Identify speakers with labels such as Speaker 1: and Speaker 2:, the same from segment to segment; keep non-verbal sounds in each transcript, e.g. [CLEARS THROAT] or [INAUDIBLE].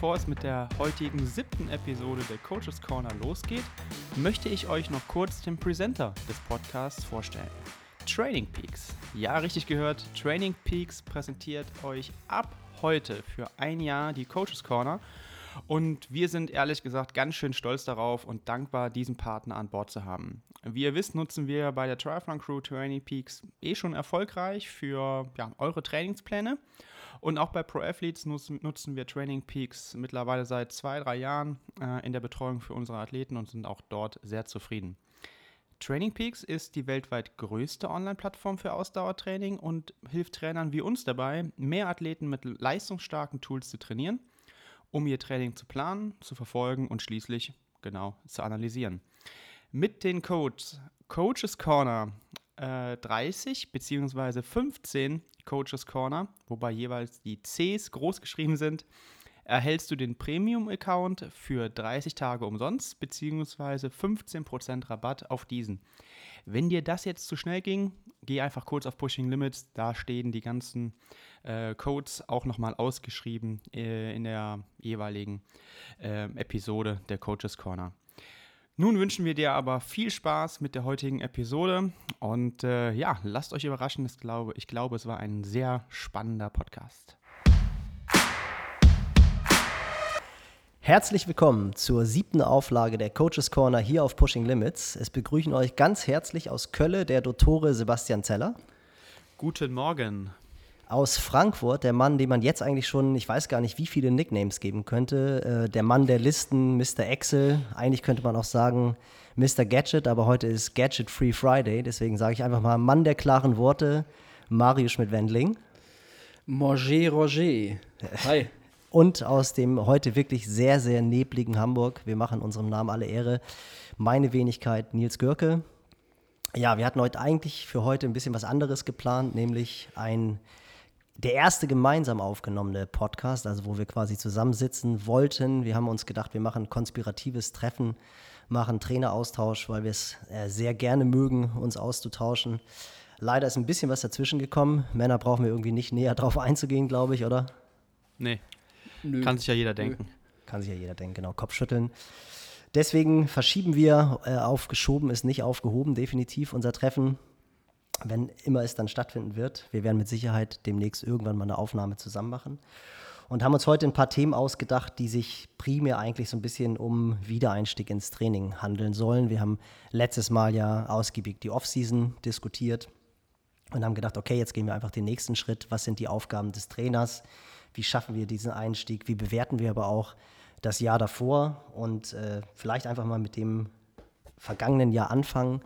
Speaker 1: bevor es mit der heutigen siebten Episode der Coaches Corner losgeht, möchte ich euch noch kurz den Presenter des Podcasts vorstellen. Training Peaks. Ja, richtig gehört, Training Peaks präsentiert euch ab heute für ein Jahr die Coaches Corner. Und wir sind ehrlich gesagt ganz schön stolz darauf und dankbar, diesen Partner an Bord zu haben. Wie ihr wisst, nutzen wir bei der Triathlon Crew Training Peaks eh schon erfolgreich für ja, eure Trainingspläne. Und auch bei Pro Athletes nutzen, wir Training Peaks mittlerweile seit zwei, drei Jahren äh, in der Betreuung für unsere Athleten und sind auch dort sehr zufrieden. Training Peaks ist die weltweit größte Online-Plattform für Ausdauertraining und hilft Trainern wie uns dabei, mehr Athleten mit leistungsstarken Tools zu trainieren, um ihr Training zu planen, zu verfolgen und schließlich genau zu analysieren. Mit den Codes Coaches Corner äh, 30 bzw. 15 Coaches Corner, wobei jeweils die Cs groß geschrieben sind, erhältst du den Premium-Account für 30 Tage umsonst bzw. 15% Rabatt auf diesen. Wenn dir das jetzt zu schnell ging, geh einfach kurz auf Pushing Limits. Da stehen die ganzen äh, Codes auch nochmal ausgeschrieben äh, in der jeweiligen äh, Episode der Coaches Corner. Nun wünschen wir dir aber viel Spaß mit der heutigen Episode und äh, ja, lasst euch überraschen. Ich glaube, ich glaube, es war ein sehr spannender Podcast.
Speaker 2: Herzlich willkommen zur siebten Auflage der Coaches Corner hier auf Pushing Limits. Es begrüßen euch ganz herzlich aus Kölle der Dottore Sebastian Zeller.
Speaker 1: Guten Morgen
Speaker 2: aus Frankfurt, der Mann, dem man jetzt eigentlich schon, ich weiß gar nicht, wie viele Nicknames geben könnte. Äh, der Mann der Listen, Mr. Excel. Eigentlich könnte man auch sagen Mr. Gadget, aber heute ist Gadget Free Friday. Deswegen sage ich einfach mal Mann der klaren Worte, Mario Schmidt-Wendling.
Speaker 3: Morger Roger.
Speaker 2: Hi. [LAUGHS] Und aus dem heute wirklich sehr, sehr nebligen Hamburg, wir machen unserem Namen alle Ehre, meine Wenigkeit Nils Görke. Ja, wir hatten heute eigentlich für heute ein bisschen was anderes geplant, nämlich ein der erste gemeinsam aufgenommene Podcast, also wo wir quasi zusammensitzen wollten. Wir haben uns gedacht, wir machen ein konspiratives Treffen, machen Traineraustausch, weil wir es äh, sehr gerne mögen, uns auszutauschen. Leider ist ein bisschen was dazwischen gekommen. Männer brauchen wir irgendwie nicht näher drauf einzugehen, glaube ich, oder?
Speaker 1: Nee. Nö. Kann sich ja jeder denken. Nö.
Speaker 2: Kann sich ja jeder denken, genau. Kopfschütteln. Deswegen verschieben wir, äh, aufgeschoben ist nicht aufgehoben, definitiv unser Treffen wenn immer es dann stattfinden wird. Wir werden mit Sicherheit demnächst irgendwann mal eine Aufnahme zusammen machen. Und haben uns heute ein paar Themen ausgedacht, die sich primär eigentlich so ein bisschen um Wiedereinstieg ins Training handeln sollen. Wir haben letztes Mal ja ausgiebig die Offseason diskutiert und haben gedacht, okay, jetzt gehen wir einfach den nächsten Schritt. Was sind die Aufgaben des Trainers? Wie schaffen wir diesen Einstieg? Wie bewerten wir aber auch das Jahr davor? Und äh, vielleicht einfach mal mit dem vergangenen Jahr anfangen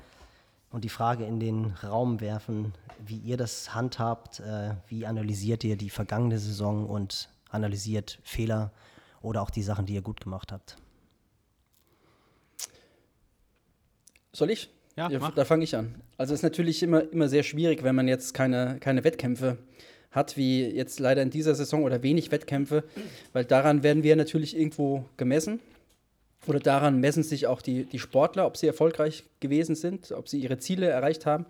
Speaker 2: und die Frage in den Raum werfen, wie ihr das handhabt, äh, wie analysiert ihr die vergangene Saison und analysiert Fehler oder auch die Sachen, die ihr gut gemacht habt.
Speaker 3: Soll ich? Ja, ja da fange ich an. Also es ist natürlich immer, immer sehr schwierig, wenn man jetzt keine, keine Wettkämpfe hat, wie jetzt leider in dieser Saison oder wenig Wettkämpfe, weil daran werden wir natürlich irgendwo gemessen. Oder daran messen sich auch die, die Sportler, ob sie erfolgreich gewesen sind, ob sie ihre Ziele erreicht haben.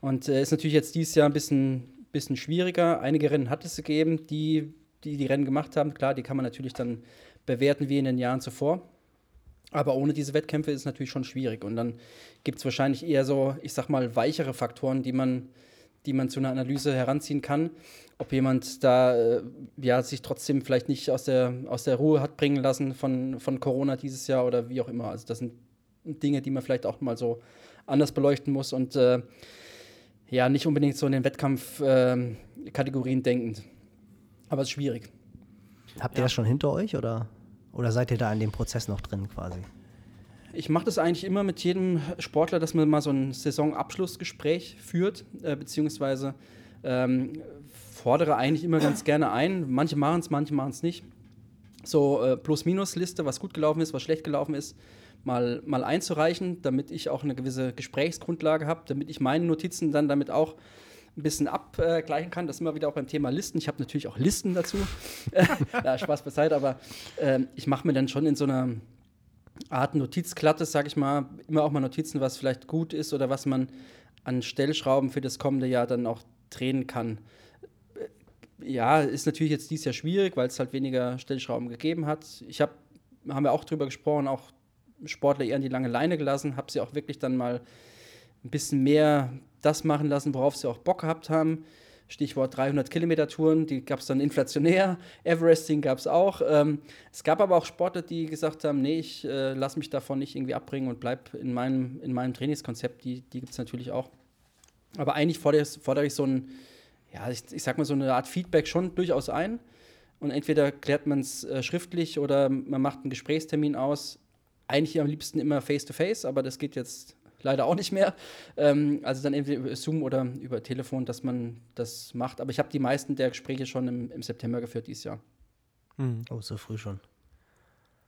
Speaker 3: Und es äh, ist natürlich jetzt dieses Jahr ein bisschen, bisschen schwieriger. Einige Rennen hat es gegeben, die, die die Rennen gemacht haben. Klar, die kann man natürlich dann bewerten wie in den Jahren zuvor. Aber ohne diese Wettkämpfe ist es natürlich schon schwierig. Und dann gibt es wahrscheinlich eher so, ich sag mal, weichere Faktoren, die man, die man zu einer Analyse heranziehen kann ob jemand da äh, ja, sich trotzdem vielleicht nicht aus der, aus der Ruhe hat bringen lassen von, von Corona dieses Jahr oder wie auch immer. Also das sind Dinge, die man vielleicht auch mal anders beleuchten muss und äh, ja, nicht unbedingt so in den Wettkampfkategorien äh, denken. Aber es ist schwierig.
Speaker 2: Habt ihr ja. das schon hinter euch oder, oder seid ihr da in dem Prozess noch drin quasi?
Speaker 3: Ich mache das eigentlich immer mit jedem Sportler, dass man mal so ein Saisonabschlussgespräch führt, äh, beziehungsweise ähm, fordere eigentlich immer ganz gerne ein. Manche machen es, manche machen es nicht. So äh, Plus-Minus-Liste, was gut gelaufen ist, was schlecht gelaufen ist, mal, mal einzureichen, damit ich auch eine gewisse Gesprächsgrundlage habe, damit ich meine Notizen dann damit auch ein bisschen abgleichen kann. Das ist immer wieder auch beim Thema Listen. Ich habe natürlich auch Listen dazu. [LAUGHS] ja, Spaß beiseite, aber äh, ich mache mir dann schon in so einer Art Notizklatte, sage ich mal, immer auch mal Notizen, was vielleicht gut ist oder was man an Stellschrauben für das kommende Jahr dann auch drehen kann ja, ist natürlich jetzt dieses Jahr schwierig, weil es halt weniger Stellschrauben gegeben hat. Ich habe, haben wir auch drüber gesprochen, auch Sportler eher an die lange Leine gelassen, habe sie auch wirklich dann mal ein bisschen mehr das machen lassen, worauf sie auch Bock gehabt haben. Stichwort 300 Kilometer Touren, die gab es dann inflationär. Everesting gab es auch. Ähm, es gab aber auch Sportler, die gesagt haben, nee, ich äh, lasse mich davon nicht irgendwie abbringen und bleib in meinem, in meinem Trainingskonzept. Die, die gibt es natürlich auch. Aber eigentlich fordere, fordere ich so ein, ja, ich, ich sag mal so eine Art Feedback schon durchaus ein. Und entweder klärt man es äh, schriftlich oder man macht einen Gesprächstermin aus. Eigentlich am liebsten immer face-to-face, -face, aber das geht jetzt leider auch nicht mehr. Ähm, also dann entweder über Zoom oder über Telefon, dass man das macht. Aber ich habe die meisten der Gespräche schon im, im September geführt dieses Jahr.
Speaker 2: Mhm. Oh, so früh schon.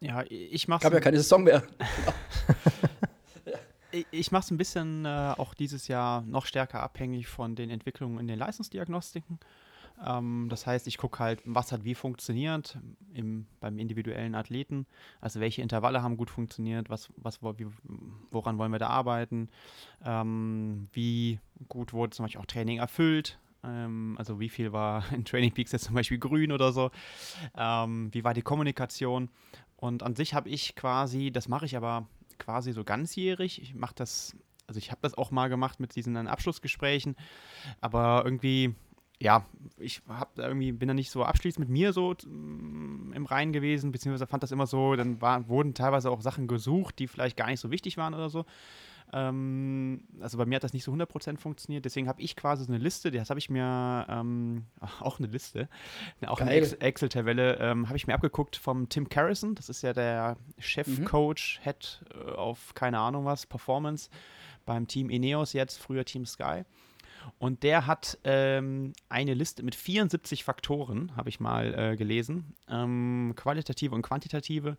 Speaker 1: Ja, ich mache.
Speaker 3: Ich habe ja keine Saison mehr. [LAUGHS]
Speaker 1: ich, ich mache es ein bisschen äh, auch dieses Jahr noch stärker abhängig von den Entwicklungen in den Leistungsdiagnostiken. Ähm, das heißt, ich gucke halt, was hat wie funktioniert im, beim individuellen Athleten. Also welche Intervalle haben gut funktioniert, was, was, wie, woran wollen wir da arbeiten, ähm, wie gut wurde zum Beispiel auch Training erfüllt. Ähm, also wie viel war [LAUGHS] in Training Peaks jetzt zum Beispiel grün oder so. Ähm, wie war die Kommunikation. Und an sich habe ich quasi, das mache ich aber quasi so ganzjährig. Ich mache das also ich habe das auch mal gemacht mit diesen Abschlussgesprächen, aber irgendwie ja, ich hab irgendwie, bin da nicht so abschließend mit mir so mm, im Reinen gewesen, beziehungsweise fand das immer so, dann war, wurden teilweise auch Sachen gesucht, die vielleicht gar nicht so wichtig waren oder so. Ähm, also bei mir hat das nicht so 100% funktioniert, deswegen habe ich quasi so eine Liste, das habe ich mir, ähm, [LAUGHS] auch eine Liste, [LAUGHS] auch Geil. eine Excel-Tabelle, ähm, habe ich mir abgeguckt vom Tim Carrison, das ist ja der Chef-Coach, mhm. Head äh, auf keine Ahnung was, Performance beim Team Ineos jetzt, früher Team Sky. Und der hat ähm, eine Liste mit 74 Faktoren, habe ich mal äh, gelesen, ähm, qualitative und quantitative,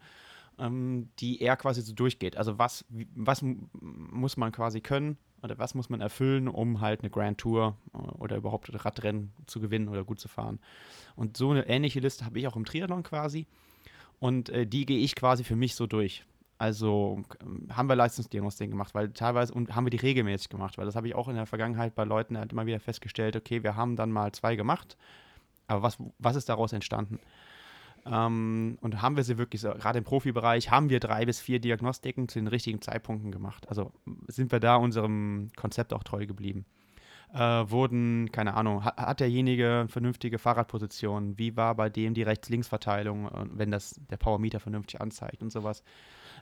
Speaker 1: ähm, die er quasi so durchgeht. Also was, was muss man quasi können oder was muss man erfüllen, um halt eine Grand Tour äh, oder überhaupt Radrennen zu gewinnen oder gut zu fahren. Und so eine ähnliche Liste habe ich auch im Triathlon quasi. Und äh, die gehe ich quasi für mich so durch. Also haben wir Leistungsdiagnostik gemacht, weil teilweise und haben wir die regelmäßig gemacht, weil das habe ich auch in der Vergangenheit bei Leuten halt immer wieder festgestellt, okay, wir haben dann mal zwei gemacht, aber was, was ist daraus entstanden? Ähm, und haben wir sie wirklich, so, gerade im Profibereich, haben wir drei bis vier Diagnostiken zu den richtigen Zeitpunkten gemacht? Also sind wir da unserem Konzept auch treu geblieben? Äh, wurden, keine Ahnung, hat, hat, derjenige vernünftige Fahrradposition? Wie war bei dem die Rechts-Links-Verteilung, äh, wenn das der Powermeter vernünftig anzeigt und sowas?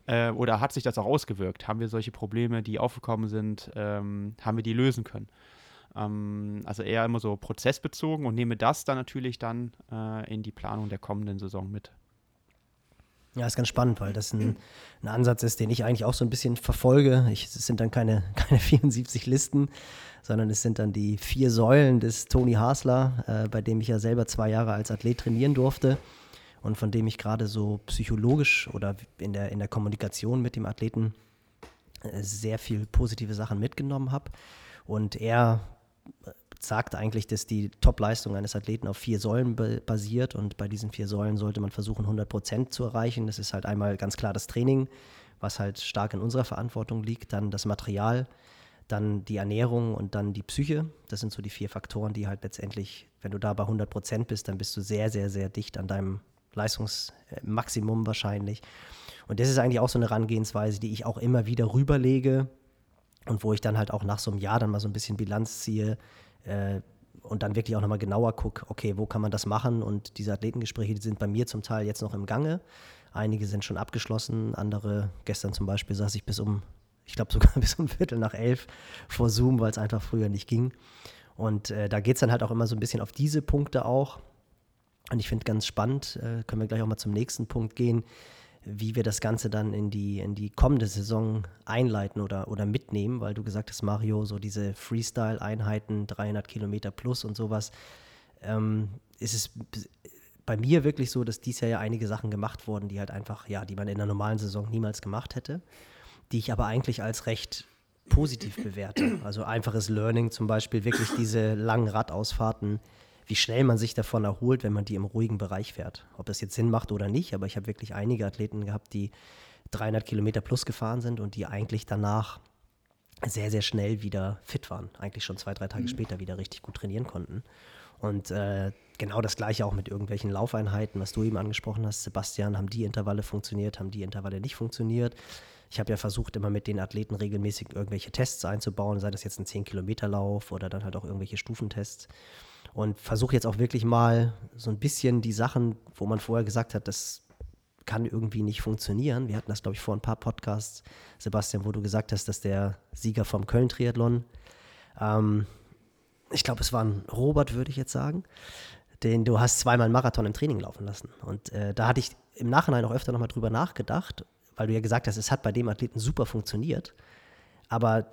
Speaker 1: Äh, oder hat sich das auch ausgewirkt? Haben wir solche Probleme, die aufgekommen sind, ähm, haben wir die lösen können? Ähm, also eher immer so prozessbezogen und nehme das dann natürlich dann äh, in die Planung der kommenden Saison mit.
Speaker 2: Ja, ist ganz spannend, weil das ein, ein, Ansatz ist, den ich eigentlich auch so ein bisschen verfolge. Ich, es sind dann keine, [LAUGHS] keine 74 Listen, sondern es sind dann die vier Säulen des Tony Hasler, äh, bei dem ich ja selber zwei Jahre als Athlet trainieren durfte und von dem ich gerade so psychologisch oder in der, in der Kommunikation mit dem Athleten äh, sehr viel positive Sachen mitgenommen habe. Und er äh, sagt eigentlich, dass die Top-Leistung eines Athleten auf vier Säulen basiert und bei diesen vier Säulen sollte man versuchen, 100 Prozent zu erreichen. Das ist halt einmal ganz klar das Training, was halt stark in unserer Verantwortung liegt, dann das Material, dann die Ernährung und dann die Psyche. Das sind so die vier Faktoren, die halt letztendlich, wenn du da bei 100 Prozent bist, dann bist du sehr, sehr, sehr dicht an deinem Leistungsmaximum wahrscheinlich. Und das ist eigentlich auch so eine Herangehensweise, die ich auch immer wieder rüberlege und wo ich dann halt auch nach so einem Jahr dann mal so ein bisschen Bilanz ziehe äh, und dann wirklich auch nochmal genauer gucke, okay, wo kann man das machen? Und diese Athletengespräche, die sind bei mir zum Teil jetzt noch im Gange. Einige sind schon abgeschlossen, andere, gestern zum Beispiel saß ich bis um, ich glaube sogar [LAUGHS] bis um Viertel nach elf vor Zoom, weil es einfach früher nicht ging. Und äh, da geht es dann halt auch immer so ein bisschen auf diese Punkte auch. Und ich finde ganz spannend, äh, können wir gleich auch mal zum nächsten Punkt gehen, wie wir das Ganze dann in die, in die kommende Saison einleiten oder, oder mitnehmen, weil du gesagt hast, Mario, so diese Freestyle-Einheiten, 300 Kilometer plus und sowas, ähm, ist es bei mir wirklich so, dass dies Jahr ja einige Sachen gemacht wurden, die halt einfach, ja, die man in der normalen Saison niemals gemacht hätte, die ich aber eigentlich als recht positiv bewerte. Also einfaches Learning zum Beispiel, wirklich diese langen Radausfahrten wie schnell man sich davon erholt, wenn man die im ruhigen Bereich fährt. Ob das jetzt Sinn macht oder nicht, aber ich habe wirklich einige Athleten gehabt, die 300 Kilometer plus gefahren sind und die eigentlich danach sehr, sehr schnell wieder fit waren. Eigentlich schon zwei, drei Tage mhm. später wieder richtig gut trainieren konnten. Und äh, genau das gleiche auch mit irgendwelchen Laufeinheiten, was du eben angesprochen hast, Sebastian, haben die Intervalle funktioniert, haben die Intervalle nicht funktioniert. Ich habe ja versucht, immer mit den Athleten regelmäßig irgendwelche Tests einzubauen, sei das jetzt ein 10-Kilometer-Lauf oder dann halt auch irgendwelche Stufentests. Und versuche jetzt auch wirklich mal so ein bisschen die Sachen, wo man vorher gesagt hat, das kann irgendwie nicht funktionieren. Wir hatten das, glaube ich, vor ein paar Podcasts, Sebastian, wo du gesagt hast, dass der Sieger vom Köln-Triathlon, ähm, ich glaube, es war ein Robert, würde ich jetzt sagen, den du hast zweimal einen Marathon im Training laufen lassen. Und äh, da hatte ich im Nachhinein auch öfter nochmal drüber nachgedacht, weil du ja gesagt hast, es hat bei dem Athleten super funktioniert. Aber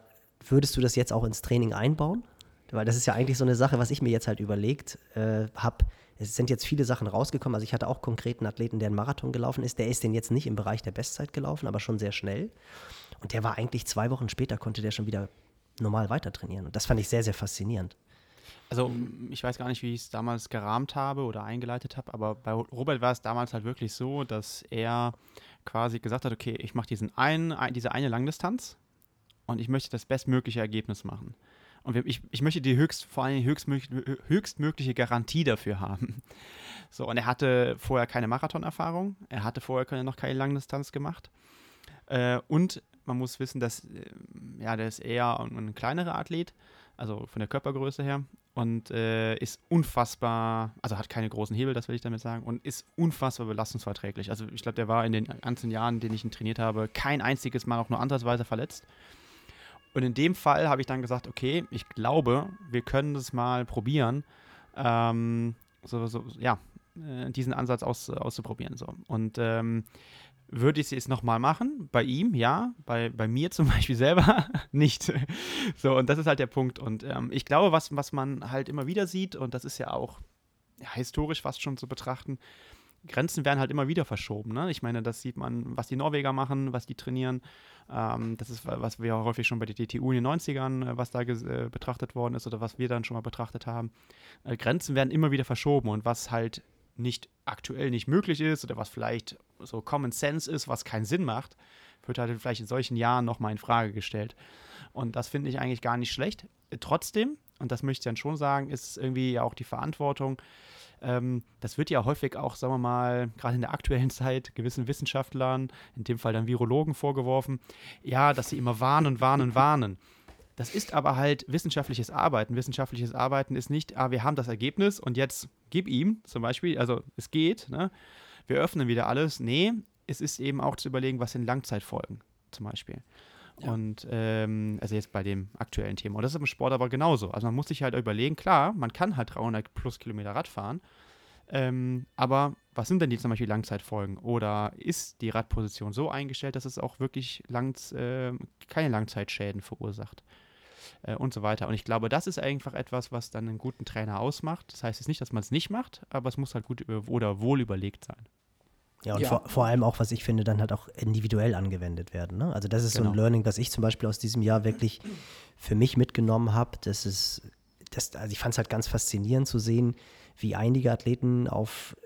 Speaker 2: würdest du das jetzt auch ins Training einbauen? Weil das ist ja eigentlich so eine Sache, was ich mir jetzt halt überlegt äh, habe es sind jetzt viele Sachen rausgekommen. Also ich hatte auch konkreten Athleten, der einen Marathon gelaufen ist. Der ist den jetzt nicht im Bereich der Bestzeit gelaufen, aber schon sehr schnell. Und der war eigentlich zwei Wochen später, konnte der schon wieder normal weiter trainieren. Und das fand ich sehr, sehr faszinierend.
Speaker 1: Also ich weiß gar nicht, wie ich es damals gerahmt habe oder eingeleitet habe, aber bei Robert war es damals halt wirklich so, dass er quasi gesagt hat, okay, ich mache diesen einen, diese eine Langdistanz und ich möchte das bestmögliche Ergebnis machen. Und ich, ich möchte die höchst, vor allem höchstmögliche, höchstmögliche Garantie dafür haben. [LAUGHS] So, und er hatte vorher keine Marathonerfahrung, er hatte vorher noch keine Langdistanz gemacht. Äh, und man muss wissen, dass äh, ja, der ist eher ein, ein kleinerer Athlet, also von der Körpergröße her. Und äh, ist unfassbar, also hat keine großen Hebel, das will ich damit sagen, und ist unfassbar belastungsverträglich. Also ich glaube, der war in den ganzen Jahren, in denen ich ihn trainiert habe, kein einziges Mal auch nur ansatzweise verletzt. Und in dem Fall habe ich dann gesagt, okay, ich glaube, wir können das mal probieren, ähm, so, so, ja, äh, diesen Ansatz aus, auszuprobieren. So. Und ähm, würde ich es nochmal machen? Bei ihm, ja. Bei, bei mir zum [LAUGHS] Beispiel selber [LAUGHS] nicht. So, und das ist halt der Punkt. Und ähm, ich glaube, was, was man halt immer wieder sieht, und das ist ja auch ja, historisch fast schon zu betrachten, Grenzen werden halt immer wieder verschoben. Ne? Ich meine, das sieht man, was die Norweger machen, was die trainieren. Ähm, das ist, was wir häufig schon bei der DTU in den 90ern, äh, was da äh, betrachtet worden ist oder was wir dann schon mal betrachtet haben. Äh, Grenzen werden immer wieder verschoben und was halt nicht aktuell nicht möglich ist oder was vielleicht so Common Sense ist, was keinen Sinn macht, wird halt vielleicht in solchen Jahren nochmal in Frage gestellt. Und das finde ich eigentlich gar nicht schlecht. Trotzdem, und das möchte ich dann schon sagen, ist irgendwie auch die Verantwortung, ähm, das wird ja häufig auch, sagen wir mal, gerade in der aktuellen [LAUGHS] Zeit gewissen Wissenschaftlern, in dem Fall dann Virologen vorgeworfen, ja, dass sie immer warnen, warnen, warnen. Das ist aber halt wissenschaftliches Arbeiten. Wissenschaftliches Arbeiten ist nicht, ah, wir haben das Ergebnis und jetzt gib ihm zum Beispiel, also es geht, ne? wir öffnen wieder alles. Nee, es ist eben auch zu überlegen, was sind Langzeitfolgen zum Beispiel. Und ähm, also jetzt bei dem aktuellen Thema. Und das ist im Sport aber genauso. Also man muss sich halt überlegen, klar, man kann halt 300 plus Kilometer Rad fahren, ähm, aber was sind denn die zum Beispiel Langzeitfolgen? Oder ist die Radposition so eingestellt, dass es auch wirklich langs, äh, keine Langzeitschäden verursacht? Äh, und so weiter. Und ich glaube, das ist einfach etwas, was dann einen guten Trainer ausmacht. Das heißt jetzt nicht, dass man es nicht macht, aber es muss halt gut oder wohl überlegt sein.
Speaker 2: Ja, und ja. Vor, vor, allem auch, was ich finde, dann halt auch individuell angewendet werden. Ne? Also das ist genau. so ein genau. Learning, was ich zum Beispiel aus diesem Jahr wirklich für mich mitgenommen habe. Das ist, das, also ich fand es halt ganz faszinierend zu sehen, wie einige Athleten auf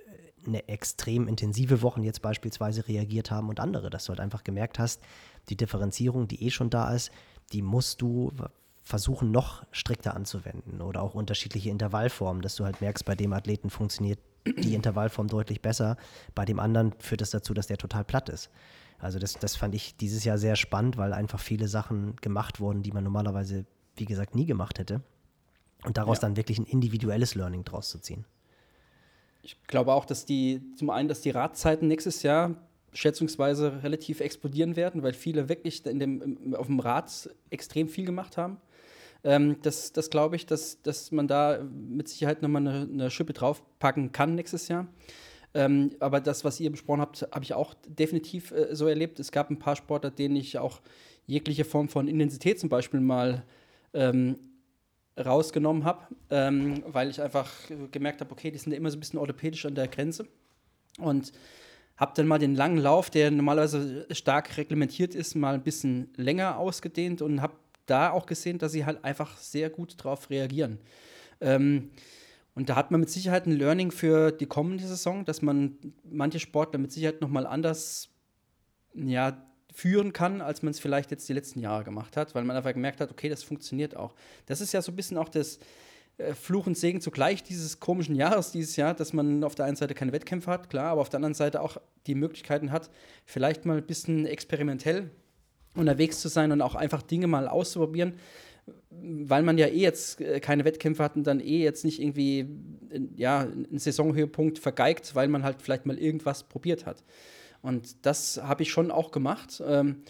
Speaker 2: eine extrem intensive Woche jetzt beispielsweise reagiert haben und andere, dass du halt einfach gemerkt hast, die Differenzierung, die eh schon da ist, die musst du versuchen, noch strikter anzuwenden oder auch unterschiedliche Intervallformen, dass du halt merkst, bei dem Athleten funktioniert die Intervallform deutlich besser. Bei dem anderen führt es das dazu, dass der total platt ist. Also das, das fand ich dieses Jahr sehr spannend, weil einfach viele Sachen gemacht wurden, die man normalerweise, wie gesagt, nie gemacht hätte. Und daraus ja. dann wirklich ein individuelles Learning draus zu ziehen.
Speaker 3: Ich glaube auch, dass die, zum einen, dass die Radzeiten nächstes Jahr schätzungsweise relativ explodieren werden, weil viele wirklich in dem, auf dem Rad extrem viel gemacht haben. Ähm, das das glaube ich, dass, dass man da mit Sicherheit nochmal eine, eine Schippe draufpacken kann nächstes Jahr. Ähm, aber das, was ihr besprochen habt, habe ich auch definitiv äh, so erlebt. Es gab ein paar Sportler, denen ich auch jegliche Form von Intensität zum Beispiel mal ähm, rausgenommen habe, ähm, weil ich einfach gemerkt habe, okay, die sind ja immer so ein bisschen orthopädisch an der Grenze. Und habe dann mal den langen Lauf, der normalerweise stark reglementiert ist, mal ein bisschen länger ausgedehnt und habe da auch gesehen, dass sie halt einfach sehr gut drauf reagieren. Ähm, und da hat man mit Sicherheit ein Learning für die kommende Saison, dass man manche Sportler mit Sicherheit noch mal anders ja, führen kann, als man es vielleicht jetzt die letzten Jahre gemacht hat, weil man einfach gemerkt hat, okay, das funktioniert auch. Das ist ja so ein bisschen auch das äh, Fluch und Segen zugleich dieses komischen Jahres dieses Jahr, dass man auf der einen Seite keine Wettkämpfe hat, klar, aber auf der anderen Seite auch die Möglichkeiten hat, vielleicht mal ein bisschen experimentell unterwegs zu sein und auch einfach Dinge mal auszuprobieren, weil man ja eh jetzt äh, keine Wettkämpfe hat und dann eh jetzt nicht irgendwie ja, einen Saisonhöhepunkt vergeigt, weil man halt vielleicht mal irgendwas probiert hat. Und das habe ich schon auch gemacht. Ähm,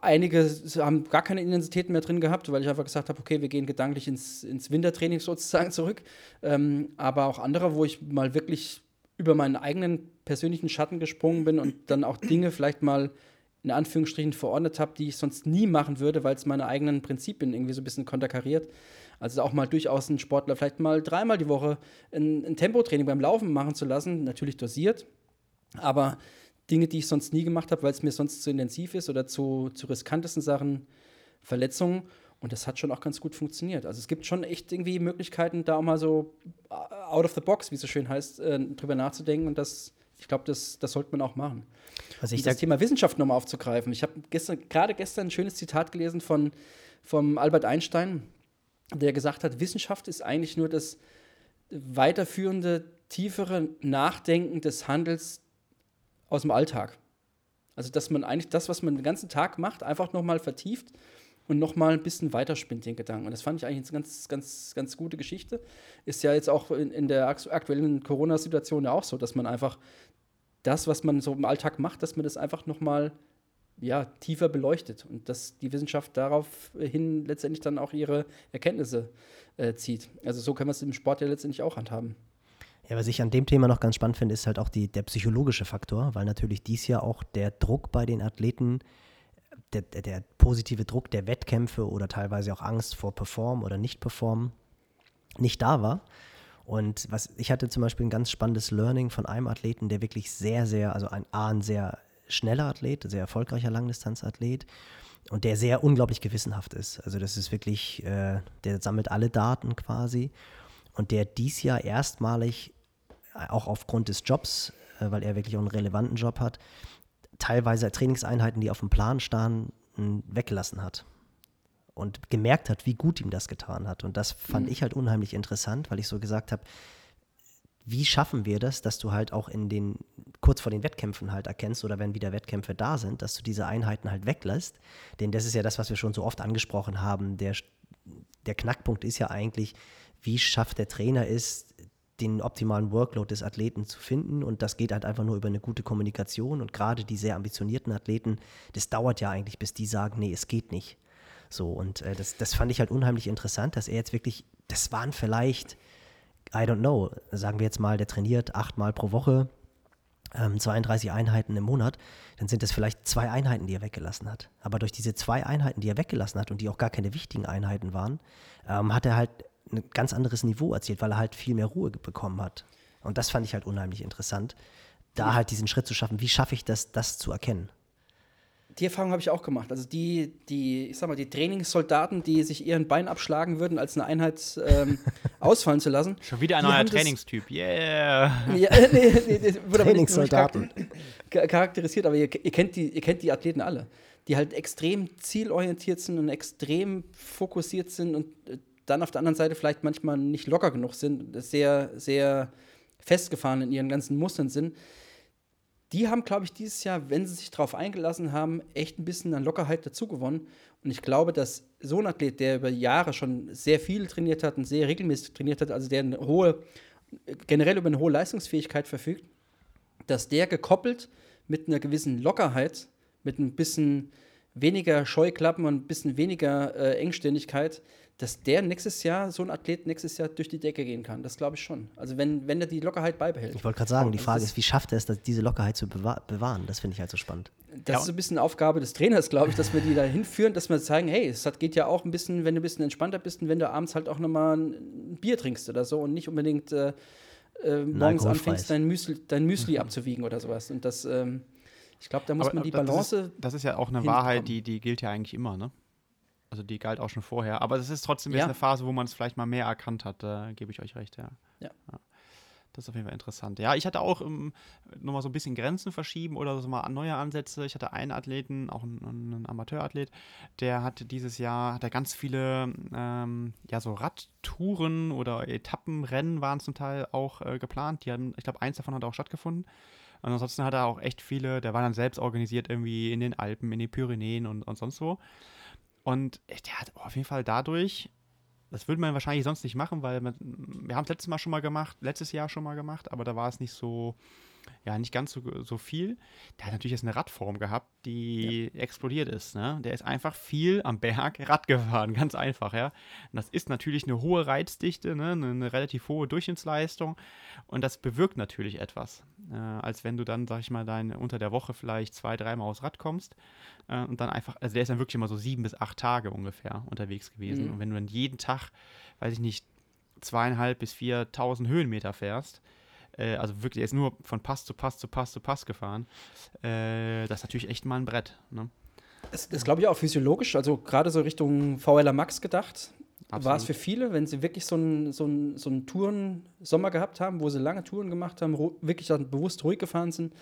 Speaker 3: einige haben gar keine Intensität mehr drin gehabt, weil ich einfach gesagt habe, okay, wir gehen gedanklich ins, ins Wintertraining sozusagen zurück. Ähm, aber auch andere, wo ich mal wirklich über meinen eigenen persönlichen Schatten gesprungen bin und dann auch Dinge vielleicht mal in Anführungsstrichen verordnet habe, die ich sonst nie machen würde, weil es meine eigenen Prinzipien irgendwie so ein bisschen konterkariert. Also auch mal durchaus einen Sportler vielleicht mal dreimal die Woche ein, ein Tempotraining beim Laufen machen zu lassen, natürlich dosiert, aber Dinge, die ich sonst nie gemacht habe, weil es mir sonst zu intensiv ist oder zu, zu riskantesten Sachen, Verletzungen. Und das hat schon auch ganz gut funktioniert. Also es gibt schon echt irgendwie Möglichkeiten, da auch mal so äh, out of the box, wie es so schön heißt, äh, drüber nachzudenken. Und das, ich glaube, das, das sollte man auch machen. Also ich das Thema Wissenschaft nochmal aufzugreifen. Ich habe gestern, gerade gestern ein schönes Zitat gelesen von vom Albert Einstein, der gesagt hat, Wissenschaft ist eigentlich nur das weiterführende, tiefere Nachdenken des Handels aus dem Alltag. Also, dass man eigentlich das, was man den ganzen Tag macht, einfach nochmal vertieft und nochmal ein bisschen weiterspinnt, den Gedanken. Und das fand ich eigentlich eine ganz, ganz, ganz gute Geschichte. Ist ja jetzt auch in, in der aktuellen Corona-Situation ja auch so, dass man einfach das, was man so im Alltag macht, dass man das einfach nochmal ja, tiefer beleuchtet und dass die Wissenschaft daraufhin letztendlich dann auch ihre Erkenntnisse äh, zieht. Also so kann man es im Sport ja letztendlich auch handhaben.
Speaker 2: Ja, was ich an dem Thema noch ganz spannend finde, ist halt auch die, der psychologische Faktor, weil natürlich dies Jahr auch der Druck bei den Athleten, der, der, der positive Druck der Wettkämpfe oder teilweise auch Angst vor Perform oder Nicht-Perform nicht da war. Und was ich hatte zum Beispiel ein ganz spannendes Learning von einem Athleten, der wirklich sehr, sehr, also ein A, ein sehr schneller Athlet, sehr erfolgreicher Langdistanzathlet und der sehr unglaublich gewissenhaft ist. Also das ist wirklich, äh, der sammelt alle Daten quasi und der dies Jahr erstmalig, äh, auch aufgrund des Jobs, äh, weil er wirklich auch einen relevanten Job hat, teilweise Trainingseinheiten, die auf dem Plan standen, weggelassen hat und gemerkt hat, wie gut ihm das getan hat. Und das fand mhm. ich halt unheimlich interessant, weil ich so gesagt habe, wie schaffen wir das, dass du halt auch in den, kurz vor den Wettkämpfen halt erkennst oder wenn wieder Wettkämpfe da sind, dass du diese Einheiten halt weglässt. Denn das ist ja das, was wir schon so oft angesprochen haben. Der, der Knackpunkt ist ja eigentlich, wie schafft der Trainer es, den optimalen Workload des Athleten zu finden. Und das geht halt einfach nur über eine gute Kommunikation. Und gerade die sehr ambitionierten Athleten, das dauert ja eigentlich, bis die sagen, nee, es geht nicht. So, und äh, das, das fand ich halt unheimlich interessant, dass er jetzt wirklich, das waren vielleicht, I don't know, sagen wir jetzt mal, der trainiert achtmal pro Woche, ähm, 32 Einheiten im Monat, dann sind das vielleicht zwei Einheiten, die er weggelassen hat. Aber durch diese zwei Einheiten, die er weggelassen hat und die auch gar keine wichtigen Einheiten waren, ähm, hat er halt ein ganz anderes Niveau erzielt, weil er halt viel mehr Ruhe bekommen hat. Und das fand ich halt unheimlich interessant, da halt diesen Schritt zu schaffen. Wie schaffe ich das, das zu erkennen?
Speaker 3: Die Erfahrung habe ich auch gemacht. Also die, die, ich sag mal, die Trainingssoldaten, die sich ihren Bein abschlagen würden, als eine Einheit ähm, [LAUGHS] ausfallen zu lassen.
Speaker 1: Schon wieder ein neuer Trainingstyp, yeah.
Speaker 3: Ja, [LAUGHS] nee, nee, nee, Trainingssoldaten. Charakterisiert, aber ihr, ihr, kennt die, ihr kennt die Athleten alle, die halt extrem zielorientiert sind und extrem fokussiert sind und äh, dann auf der anderen Seite vielleicht manchmal nicht locker genug sind, sehr, sehr festgefahren in ihren ganzen Mustern sind. Die haben, glaube ich, dieses Jahr, wenn sie sich darauf eingelassen haben, echt ein bisschen an Lockerheit dazugewonnen. Und ich glaube, dass so ein Athlet, der über Jahre schon sehr viel trainiert hat und sehr regelmäßig trainiert hat, also der eine hohe, generell über eine hohe Leistungsfähigkeit verfügt, dass der gekoppelt mit einer gewissen Lockerheit, mit ein bisschen weniger Scheuklappen und ein bisschen weniger äh, Engständigkeit, dass der nächstes Jahr, so ein Athlet nächstes Jahr durch die Decke gehen kann. Das glaube ich schon. Also wenn, wenn er die Lockerheit beibehält.
Speaker 2: Ich wollte gerade sagen, die Frage ist, wie schafft er es, diese Lockerheit zu bewahren? Das finde ich halt so spannend.
Speaker 3: Das ja. ist ein bisschen Aufgabe des Trainers, glaube ich, dass wir die da hinführen, dass wir zeigen, hey, es geht ja auch ein bisschen, wenn du ein bisschen entspannter bist und wenn du abends halt auch nochmal ein Bier trinkst oder so und nicht unbedingt äh, äh, morgens anfängst, dein Müsli, dein Müsli abzuwiegen oder sowas. Und das, ähm, ich glaube, da muss Aber, man die Balance.
Speaker 1: Das ist, das ist ja auch eine Wahrheit, die, die gilt ja eigentlich immer, ne? Also die galt auch schon vorher. Aber es ist trotzdem ja. jetzt eine Phase, wo man es vielleicht mal mehr erkannt hat. Da gebe ich euch recht, ja. ja. ja. Das ist auf jeden Fall interessant. Ja, ich hatte auch ähm, nochmal so ein bisschen Grenzen verschieben oder so mal neue Ansätze. Ich hatte einen Athleten, auch einen, einen Amateurathlet, der hatte dieses Jahr hat er ganz viele ähm, ja, so Radtouren oder Etappenrennen waren zum Teil auch äh, geplant. Die haben, ich glaube, eins davon hat auch stattgefunden. Und ansonsten hat er auch echt viele, der war dann selbst organisiert irgendwie in den Alpen, in den Pyrenäen und, und sonst wo. Und der hat auf jeden Fall dadurch das würde man wahrscheinlich sonst nicht machen, weil man, wir haben es letztes Mal schon mal gemacht, letztes Jahr schon mal gemacht, aber da war es nicht so, ja, nicht ganz so, so viel. Der hat natürlich jetzt eine Radform gehabt, die ja. explodiert ist. Ne? Der ist einfach viel am Berg [LAUGHS] Rad gefahren, ganz einfach, ja. Und das ist natürlich eine hohe Reizdichte, ne? eine, eine relativ hohe Durchschnittsleistung und das bewirkt natürlich etwas. Äh, als wenn du dann, sag ich mal, dein, unter der Woche vielleicht zwei, dreimal aufs Rad kommst äh, und dann einfach, also der ist dann wirklich immer so sieben bis acht Tage ungefähr unterwegs gewesen. Mhm. Und wenn du dann jeden Tag, weiß ich nicht, zweieinhalb bis viertausend Höhenmeter fährst, äh, also wirklich, er ist nur von Pass zu Pass zu Pass zu Pass gefahren. Äh, das ist natürlich echt mal ein Brett. Ne?
Speaker 3: Das, das glaube ich auch physiologisch, also gerade so Richtung VLR Max gedacht. War es für viele, wenn sie wirklich so einen so so einen Touren-Sommer gehabt haben, wo sie lange Touren gemacht haben, wirklich dann bewusst ruhig gefahren sind,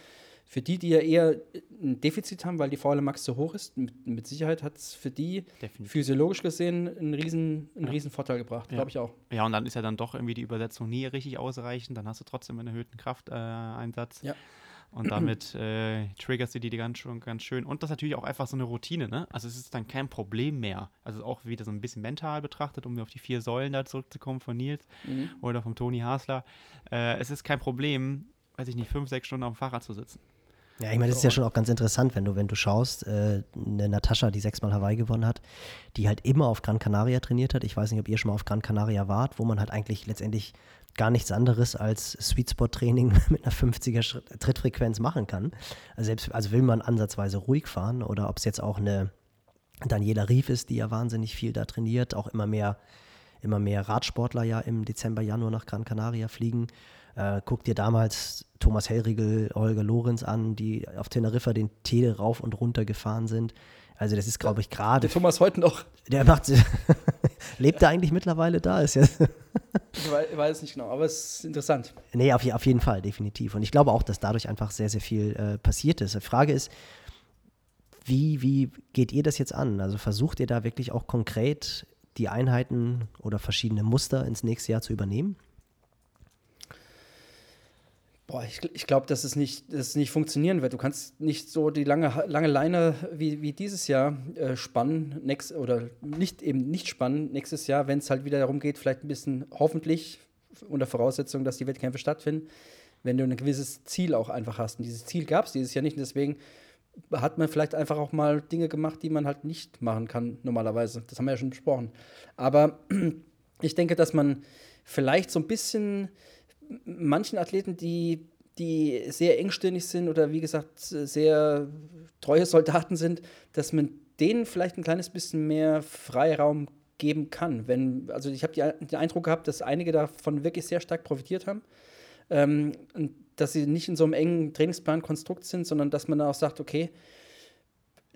Speaker 3: für die, die ja eher ein Defizit haben, weil die VLM Max so hoch ist, mit, mit Sicherheit hat es für die Definitiv. physiologisch gesehen einen riesen, einen ja. riesen Vorteil gebracht,
Speaker 1: ja.
Speaker 3: glaube ich auch.
Speaker 1: Ja, und dann ist ja dann doch irgendwie die Übersetzung nie richtig ausreichend, dann hast du trotzdem einen erhöhten Krafteinsatz. Ja. Und damit äh, triggerst du die ganz schön, ganz schön. Und das ist natürlich auch einfach so eine Routine, ne? Also es ist dann kein Problem mehr. Also auch wieder so ein bisschen mental betrachtet, um auf die vier Säulen da zurückzukommen von Nils mhm. oder vom Toni Hasler. Äh, es ist kein Problem, weiß ich nicht, fünf, sechs Stunden auf dem Fahrrad zu sitzen.
Speaker 2: Ja, ich meine, das ist ja schon auch ganz interessant, wenn du, wenn du schaust, äh, eine Natascha, die sechsmal Hawaii gewonnen hat, die halt immer auf Gran Canaria trainiert hat. Ich weiß nicht, ob ihr schon mal auf Gran Canaria wart, wo man halt eigentlich letztendlich gar nichts anderes als Sweet Spot Training [LAUGHS] mit einer 50er Trittfrequenz machen kann. Also selbst, also will man ansatzweise ruhig fahren oder ob es jetzt auch eine Daniela Rief ist, die ja wahnsinnig viel da trainiert, auch immer mehr, immer mehr Radsportler ja im Dezember, Januar nach Gran Canaria fliegen. Äh, guck dir damals Thomas Hellriegel, Holger Lorenz an, die auf Teneriffa den Tele rauf und runter gefahren sind. Also das ist, glaube ich, gerade.
Speaker 3: Der Thomas heute noch.
Speaker 2: Der macht. [LAUGHS] lebt er eigentlich mittlerweile da? Ist ja [LAUGHS]
Speaker 3: ich weiß, weiß nicht genau, aber es ist interessant.
Speaker 2: Nee, auf, auf, jeden Fall, definitiv. Und ich glaube auch, dass dadurch einfach sehr, sehr viel äh, passiert ist. Die Frage ist, wie, wie geht ihr das jetzt an? Also versucht ihr da wirklich auch konkret die Einheiten oder verschiedene Muster ins nächste Jahr zu übernehmen?
Speaker 3: Boah, ich, ich glaube, dass es nicht, dass nicht funktionieren wird. Du kannst nicht so die lange, lange Leine wie, wie dieses Jahr äh, spannen, next, oder nicht eben nicht spannen nächstes Jahr, wenn es halt wieder darum geht, vielleicht ein bisschen hoffentlich unter Voraussetzung, dass die Wettkämpfe stattfinden, wenn du ein gewisses Ziel auch einfach hast. Und dieses Ziel gab es dieses Jahr nicht. Und deswegen hat man vielleicht einfach auch mal Dinge gemacht, die man halt nicht machen kann normalerweise. Das haben wir ja schon besprochen. Aber [CLEARS THROAT] ich denke, dass man vielleicht so ein bisschen manchen Athleten, die, die sehr engstirnig sind oder wie gesagt sehr treue Soldaten sind, dass man denen vielleicht ein kleines bisschen mehr Freiraum geben kann. Wenn, also ich habe den Eindruck gehabt, dass einige davon wirklich sehr stark profitiert haben. Ähm, und dass sie nicht in so einem engen Trainingsplan-Konstrukt sind, sondern dass man dann auch sagt, okay,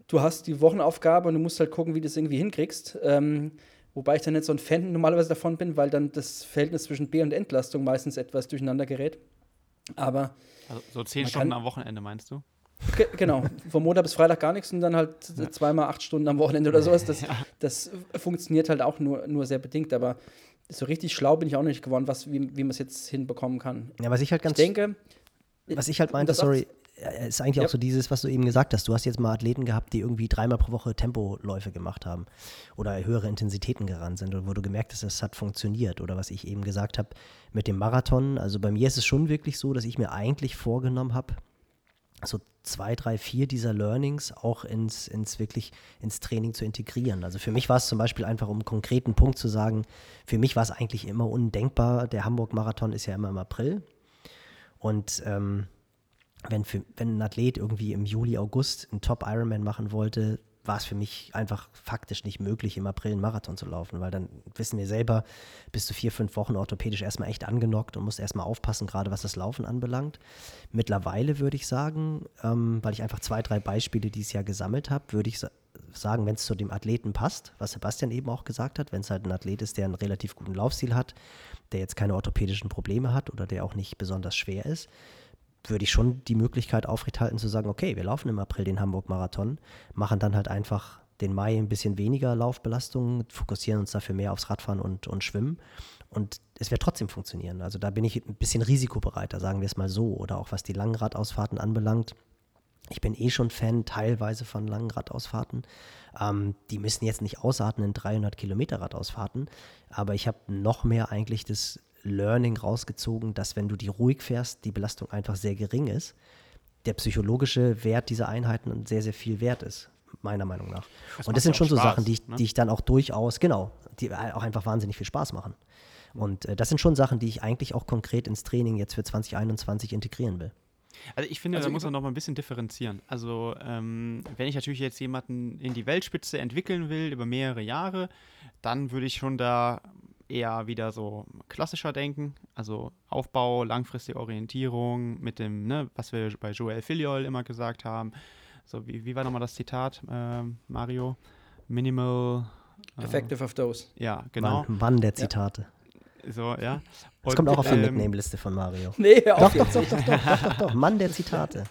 Speaker 3: du hast die Wochenaufgabe und du musst halt gucken, wie du das irgendwie hinkriegst. Ähm, Wobei ich dann nicht so ein Fan normalerweise davon bin, weil dann das Verhältnis zwischen B- und Entlastung meistens etwas durcheinander gerät. Aber.
Speaker 1: Also so zehn Stunden am Wochenende meinst du?
Speaker 3: Ge genau, von Montag bis Freitag gar nichts und dann halt ja. zweimal acht Stunden am Wochenende oder sowas. Das, ja. das funktioniert halt auch nur, nur sehr bedingt, aber so richtig schlau bin ich auch nicht geworden, was, wie, wie man es jetzt hinbekommen kann.
Speaker 2: Ja, was ich halt ganz.
Speaker 3: Ich denke.
Speaker 2: Was ich halt meinte, sorry, ist eigentlich ja. auch so dieses, was du eben gesagt hast. Du hast jetzt mal Athleten gehabt, die irgendwie dreimal pro Woche Tempoläufe gemacht haben oder höhere Intensitäten gerannt sind und wo du gemerkt hast, es hat funktioniert. Oder was ich eben gesagt habe mit dem Marathon. Also bei mir ist es schon wirklich so, dass ich mir eigentlich vorgenommen habe, so zwei, drei, vier dieser Learnings auch ins, ins wirklich ins Training zu integrieren. Also für mich war es zum Beispiel einfach, um einen konkreten Punkt zu sagen, für mich war es eigentlich immer undenkbar. Der Hamburg-Marathon ist ja immer im April. Und ähm, wenn, für, wenn ein Athlet irgendwie im Juli, August einen Top-Ironman machen wollte, war es für mich einfach faktisch nicht möglich, im April einen Marathon zu laufen, weil dann wissen wir selber, bist du vier, fünf Wochen orthopädisch erstmal echt angenockt und musst erstmal aufpassen, gerade was das Laufen anbelangt. Mittlerweile würde ich sagen, ähm, weil ich einfach zwei, drei Beispiele dieses Jahr gesammelt habe, würde ich sagen, wenn es zu dem Athleten passt, was Sebastian eben auch gesagt hat, wenn es halt ein Athlet ist, der einen relativ guten Laufstil hat, der jetzt keine orthopädischen Probleme hat oder der auch nicht besonders schwer ist, würde ich schon die Möglichkeit aufrechthalten zu sagen, okay, wir laufen im April den Hamburg-Marathon, machen dann halt einfach den Mai ein bisschen weniger Laufbelastung, fokussieren uns dafür mehr aufs Radfahren und, und Schwimmen. Und es wird trotzdem funktionieren. Also da bin ich ein bisschen risikobereiter, sagen wir es mal so. Oder auch was die langen Radausfahrten anbelangt. Ich bin eh schon Fan teilweise von langen Radausfahrten. Ähm, die müssen jetzt nicht ausarten in 300 Kilometer Radausfahrten, aber ich habe noch mehr eigentlich das Learning rausgezogen, dass wenn du die ruhig fährst, die Belastung einfach sehr gering ist. Der psychologische Wert dieser Einheiten sehr, sehr viel wert ist, meiner Meinung nach. Das und das sind schon Spaß, so Sachen, die ich, ne? die ich dann auch durchaus, genau, die auch einfach wahnsinnig viel Spaß machen. Und äh, das sind schon Sachen, die ich eigentlich auch konkret ins Training jetzt für 2021 integrieren will.
Speaker 1: Also ich finde, also da muss man noch mal ein bisschen differenzieren. Also ähm, wenn ich natürlich jetzt jemanden in die Weltspitze entwickeln will über mehrere Jahre, dann würde ich schon da eher wieder so klassischer denken. Also Aufbau, langfristige Orientierung mit dem, ne, was wir bei Joel Filiol immer gesagt haben. So, wie, wie war nochmal das Zitat, äh, Mario? Minimal.
Speaker 3: Äh, Effective of Dose.
Speaker 1: Ja, genau.
Speaker 2: Wann, wann der Zitate. Ja.
Speaker 1: So, ja.
Speaker 2: Das kommt auch auf die ähm, Nickname-Liste von Mario. [LAUGHS]
Speaker 3: Nee,
Speaker 2: doch, doch, doch, doch, doch, doch, doch, doch, Mann der Zitate.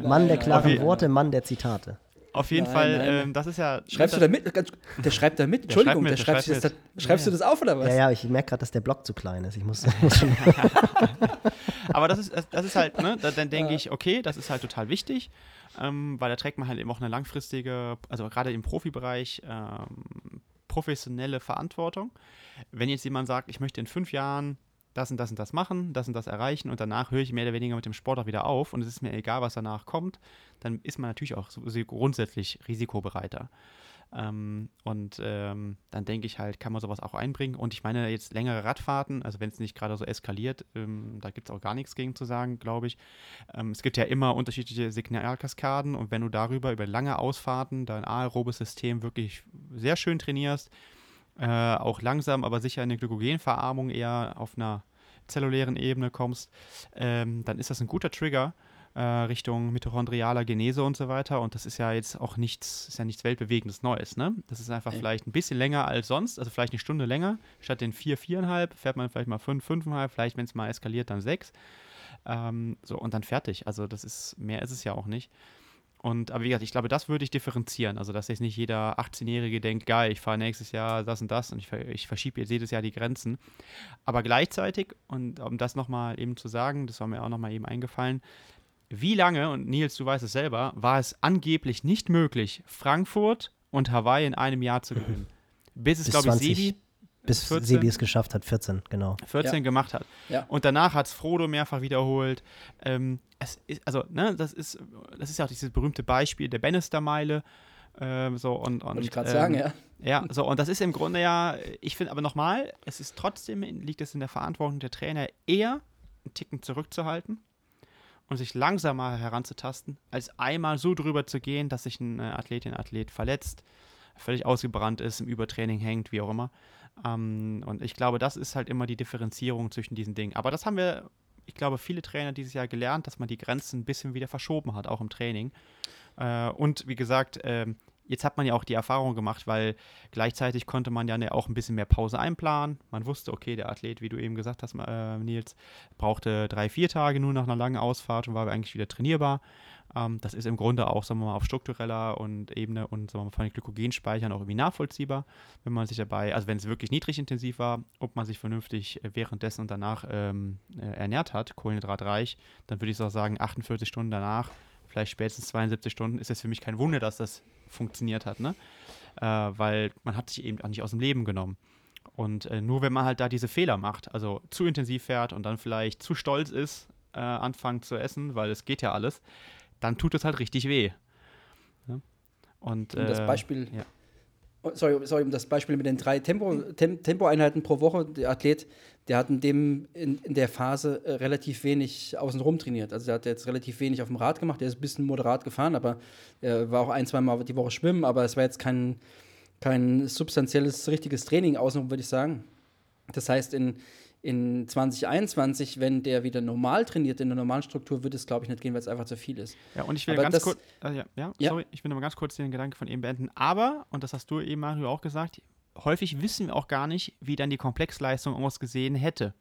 Speaker 2: Mann der klaren Worte, Mann der Zitate.
Speaker 1: Auf jeden nein, Fall, nein. Ähm, das ist ja.
Speaker 3: Schreibst du da mit? Der schreibt da mit? Entschuldigung, der schreibt, der schreibt, der schreibt das, schreibst ja. du das auf oder was?
Speaker 2: Ja, ja, ich merke gerade, dass der Block zu klein ist. Ich muss. [LAUGHS] [LAUGHS]
Speaker 1: Aber das ist, das ist halt, ne, dann denke ich, okay, das ist halt total wichtig, ähm, weil da trägt man halt eben auch eine langfristige, also gerade im Profibereich, ähm, professionelle Verantwortung. Wenn jetzt jemand sagt, ich möchte in fünf Jahren das und das und das machen, das und das erreichen und danach höre ich mehr oder weniger mit dem Sport auch wieder auf und es ist mir egal, was danach kommt, dann ist man natürlich auch grundsätzlich risikobereiter. Ähm, und ähm, dann denke ich halt, kann man sowas auch einbringen. Und ich meine, jetzt längere Radfahrten, also wenn es nicht gerade so eskaliert, ähm, da gibt es auch gar nichts gegen zu sagen, glaube ich. Ähm, es gibt ja immer unterschiedliche Signalkaskaden und wenn du darüber, über lange Ausfahrten, dein aerobes System wirklich sehr schön trainierst, äh, auch langsam, aber sicher in eine Glykogenverarmung eher auf einer zellulären Ebene kommst, ähm, dann ist das ein guter Trigger äh, Richtung mitochondrialer Genese und so weiter. Und das ist ja jetzt auch nichts, ist ja nichts weltbewegendes Neues, ne? Das ist einfach okay. vielleicht ein bisschen länger als sonst, also vielleicht eine Stunde länger. Statt den vier, viereinhalb fährt man vielleicht mal fünf, fünfeinhalb, vielleicht, wenn es mal eskaliert, dann sechs. Ähm, so, und dann fertig. Also das ist, mehr ist es ja auch nicht. Und, aber wie gesagt, ich glaube, das würde ich differenzieren. Also, dass jetzt nicht jeder 18-Jährige denkt, geil, ich fahre nächstes Jahr das und das und ich, ich verschiebe jetzt jedes Jahr die Grenzen. Aber gleichzeitig, und um das nochmal eben zu sagen, das war mir auch nochmal eben eingefallen, wie lange, und Nils, du weißt es selber, war es angeblich nicht möglich, Frankfurt und Hawaii in einem Jahr zu gewinnen? Bis es, glaube ich, Sebi
Speaker 2: bis 14, Sebi es geschafft hat, 14, genau.
Speaker 1: 14 ja. gemacht hat. Ja. Und danach hat es Frodo mehrfach wiederholt. Ähm, es ist, also, ne, das ist, das ist ja auch dieses berühmte Beispiel der Bannister-Meile. Ähm, so und, und,
Speaker 3: Wollte ich gerade ähm, sagen, ja.
Speaker 1: Ja, so, und das ist im Grunde ja, ich finde aber nochmal, es ist trotzdem, liegt es in der Verantwortung der Trainer, eher einen Ticken zurückzuhalten und sich langsamer heranzutasten, als einmal so drüber zu gehen, dass sich ein äh, Athletin, Athlet verletzt, völlig ausgebrannt ist, im Übertraining hängt, wie auch immer. Ähm, und ich glaube, das ist halt immer die Differenzierung zwischen diesen Dingen. Aber das haben wir, ich glaube, viele Trainer dieses Jahr gelernt, dass man die Grenzen ein bisschen wieder verschoben hat, auch im Training. Äh, und wie gesagt, äh, jetzt hat man ja auch die Erfahrung gemacht, weil gleichzeitig konnte man ja ne, auch ein bisschen mehr Pause einplanen. Man wusste, okay, der Athlet, wie du eben gesagt hast, äh, Nils, brauchte drei, vier Tage nur nach einer langen Ausfahrt und war eigentlich wieder trainierbar. Ähm, das ist im Grunde auch, sagen wir mal, auf struktureller und Ebene und sagen wir mal, von den Glykogenspeichern auch irgendwie nachvollziehbar, wenn man sich dabei, also wenn es wirklich niedrig intensiv war, ob man sich vernünftig währenddessen und danach ähm, äh, ernährt hat, kohlenhydratreich, dann würde ich auch sagen, 48 Stunden danach, vielleicht spätestens 72 Stunden, ist es für mich kein Wunder, dass das funktioniert hat, ne? Äh, weil man hat sich eben auch nicht aus dem Leben genommen. Und äh, nur wenn man halt da diese Fehler macht, also zu intensiv fährt und dann vielleicht zu stolz ist, äh, anfangen zu essen, weil es geht ja alles, dann tut es halt richtig weh. Ja? Und,
Speaker 3: um das äh, Beispiel, ja. Oh, sorry, sorry, um das Beispiel mit den drei Tempo, Tem Tempoeinheiten pro Woche, der Athlet, der hat in, dem, in, in der Phase äh, relativ wenig außenrum trainiert. Also der hat jetzt relativ wenig auf dem Rad gemacht, der ist ein bisschen moderat gefahren, aber er war auch ein, zwei Mal die Woche schwimmen, aber es war jetzt kein, kein substanzielles, richtiges Training außenrum, würde ich sagen. Das heißt, in, in 2021, wenn der wieder normal trainiert, in der normalen Struktur, wird es, glaube ich, nicht gehen, weil es einfach zu viel ist.
Speaker 1: Ja, und ich will aber ganz kurz, äh, ja, ja, ja, sorry, ich will noch mal ganz kurz den Gedanken von eben beenden. Aber, und das hast du eben, Mario, auch gesagt, häufig wissen wir auch gar nicht, wie dann die Komplexleistung ausgesehen hätte.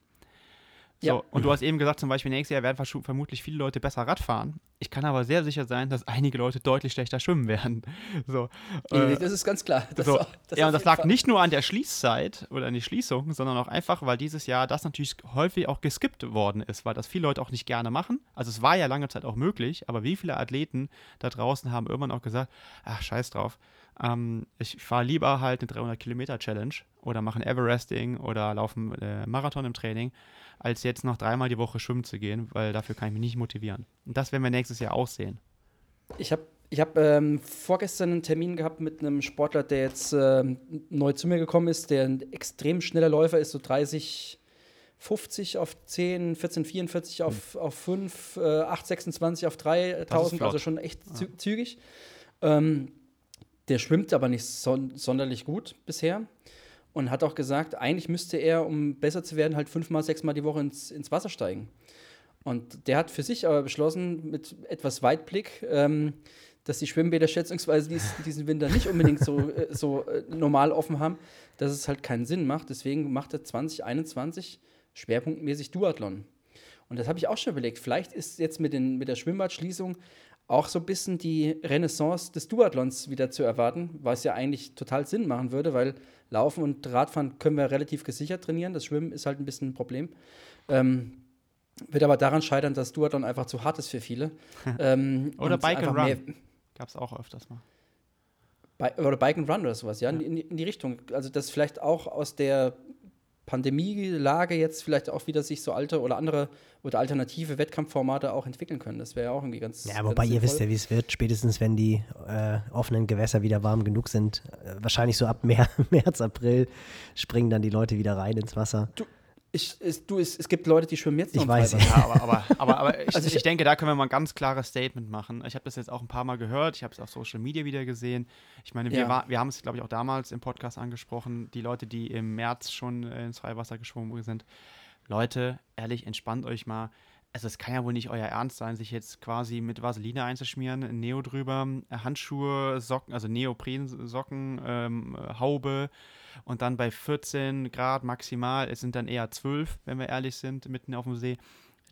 Speaker 1: So, ja. Und du hast eben gesagt, zum Beispiel nächstes Jahr werden vermutlich viele Leute besser Radfahren. Ich kann aber sehr sicher sein, dass einige Leute deutlich schlechter schwimmen werden. [LAUGHS] So,
Speaker 3: äh, das ist ganz klar.
Speaker 1: Das so. auch, das ja, und das lag Fall. nicht nur an der Schließzeit oder an die Schließung, sondern auch einfach, weil dieses Jahr das natürlich häufig auch geskippt worden ist, weil das viele Leute auch nicht gerne machen. Also es war ja lange Zeit auch möglich, aber wie viele Athleten da draußen haben irgendwann auch gesagt, ach, scheiß drauf, ähm, ich fahre lieber halt eine 300 Kilometer Challenge oder mache ein Everesting oder laufe einen äh, Marathon im Training als jetzt noch dreimal die Woche schwimmen zu gehen, weil dafür kann ich mich nicht motivieren. Und das werden wir nächstes Jahr auch sehen.
Speaker 3: Ich habe ich hab, ähm, vorgestern einen Termin gehabt mit einem Sportler, der jetzt ähm, neu zu mir gekommen ist, der ein extrem schneller Läufer ist, so 30, 50 auf 10, 14, 44 auf, mhm. auf 5, äh, 8, 26 auf 3000, also schon echt ja. zügig. Ähm, der schwimmt aber nicht son sonderlich gut bisher und hat auch gesagt, eigentlich müsste er, um besser zu werden, halt fünfmal, sechsmal die Woche ins, ins Wasser steigen. Und der hat für sich aber beschlossen, mit etwas Weitblick, ähm, dass die Schwimmbäder schätzungsweise dies, diesen Winter nicht unbedingt so, äh, so äh, normal offen haben, dass es halt keinen Sinn macht. Deswegen macht er 2021 schwerpunktmäßig Duathlon. Und das habe ich auch schon überlegt. Vielleicht ist jetzt mit, den, mit der Schwimmbadschließung auch so ein bisschen die Renaissance des Duathlons wieder zu erwarten, was ja eigentlich total Sinn machen würde, weil Laufen und Radfahren können wir relativ gesichert trainieren. Das Schwimmen ist halt ein bisschen ein Problem. Ähm, wird aber daran scheitern, dass Duathlon einfach zu hart ist für viele. [LAUGHS]
Speaker 1: ähm, oder Bike and Run. Gab es auch öfters mal.
Speaker 3: oder Bike and Run oder sowas, ja, ja. In, in, die Richtung. Also, das vielleicht auch aus der Pandemielage jetzt vielleicht auch wieder sich so alte oder andere oder alternative Wettkampfformate auch entwickeln können. Das wäre ja auch irgendwie ganz.
Speaker 2: Ja, wobei ihr wisst ja, wie es wird. Spätestens, wenn die äh, offenen Gewässer wieder warm genug sind, äh, wahrscheinlich so ab [LAUGHS] März, April, springen dann die Leute wieder rein ins Wasser.
Speaker 3: Du, ich, es, du, es, es gibt Leute, die schwimmen jetzt
Speaker 2: noch Ich weiß, ja,
Speaker 1: aber, aber, aber, aber [LAUGHS] ich, also ich, ich, denke, da können wir mal ein ganz klares Statement machen. Ich habe das jetzt auch ein paar Mal gehört, ich habe es auf Social Media wieder gesehen. Ich meine, wir, ja. wir haben es, glaube ich, auch damals im Podcast angesprochen, die Leute, die im März schon ins Freiwasser geschwommen sind. Leute, ehrlich, entspannt euch mal. Also es kann ja wohl nicht euer Ernst sein, sich jetzt quasi mit Vaseline einzuschmieren, Neo drüber, Handschuhe, Socken, also Neoprensocken, ähm, Haube, und dann bei 14 Grad maximal, es sind dann eher 12, wenn wir ehrlich sind, mitten auf dem See,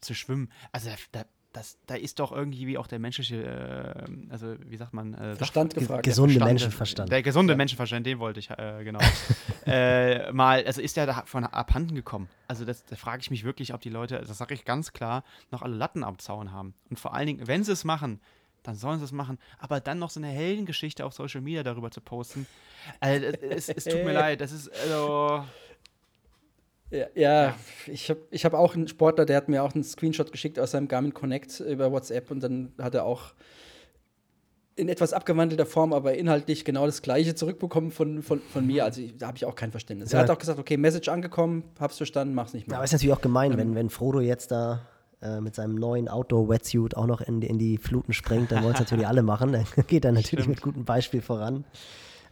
Speaker 1: zu schwimmen. Also da, das, da ist doch irgendwie auch der menschliche, äh, also wie sagt man? Äh,
Speaker 3: Verstand gefragt.
Speaker 2: Gesunde Verstand, Menschenverstand.
Speaker 1: Der gesunde ja. Menschenverstand, den wollte ich, äh, genau. [LAUGHS] äh, mal, also ist der davon abhanden gekommen. Also das, da frage ich mich wirklich, ob die Leute, das sage ich ganz klar, noch alle Latten am Zaun haben. Und vor allen Dingen, wenn sie es machen, dann sollen sie es machen. Aber dann noch so eine Heldengeschichte auf Social Media darüber zu posten, also, es, es, tut mir [LAUGHS] leid, das ist, also.
Speaker 3: Ja, ja, ich habe ich hab auch einen Sportler, der hat mir auch einen Screenshot geschickt aus seinem Garmin Connect über WhatsApp und dann hat er auch in etwas abgewandelter Form, aber inhaltlich genau das Gleiche zurückbekommen von, von, von mir. Also da habe ich auch kein Verständnis. Ja. Er hat auch gesagt, okay, Message angekommen, hab's verstanden, mach's nicht mehr.
Speaker 2: Ja, aber ist natürlich auch gemein, ähm, wenn, wenn Frodo jetzt da äh, mit seinem neuen Outdoor-Wetsuit auch noch in, in die Fluten springt, dann wollen es natürlich alle machen. Dann [LAUGHS] geht er natürlich Stimmt. mit gutem Beispiel voran.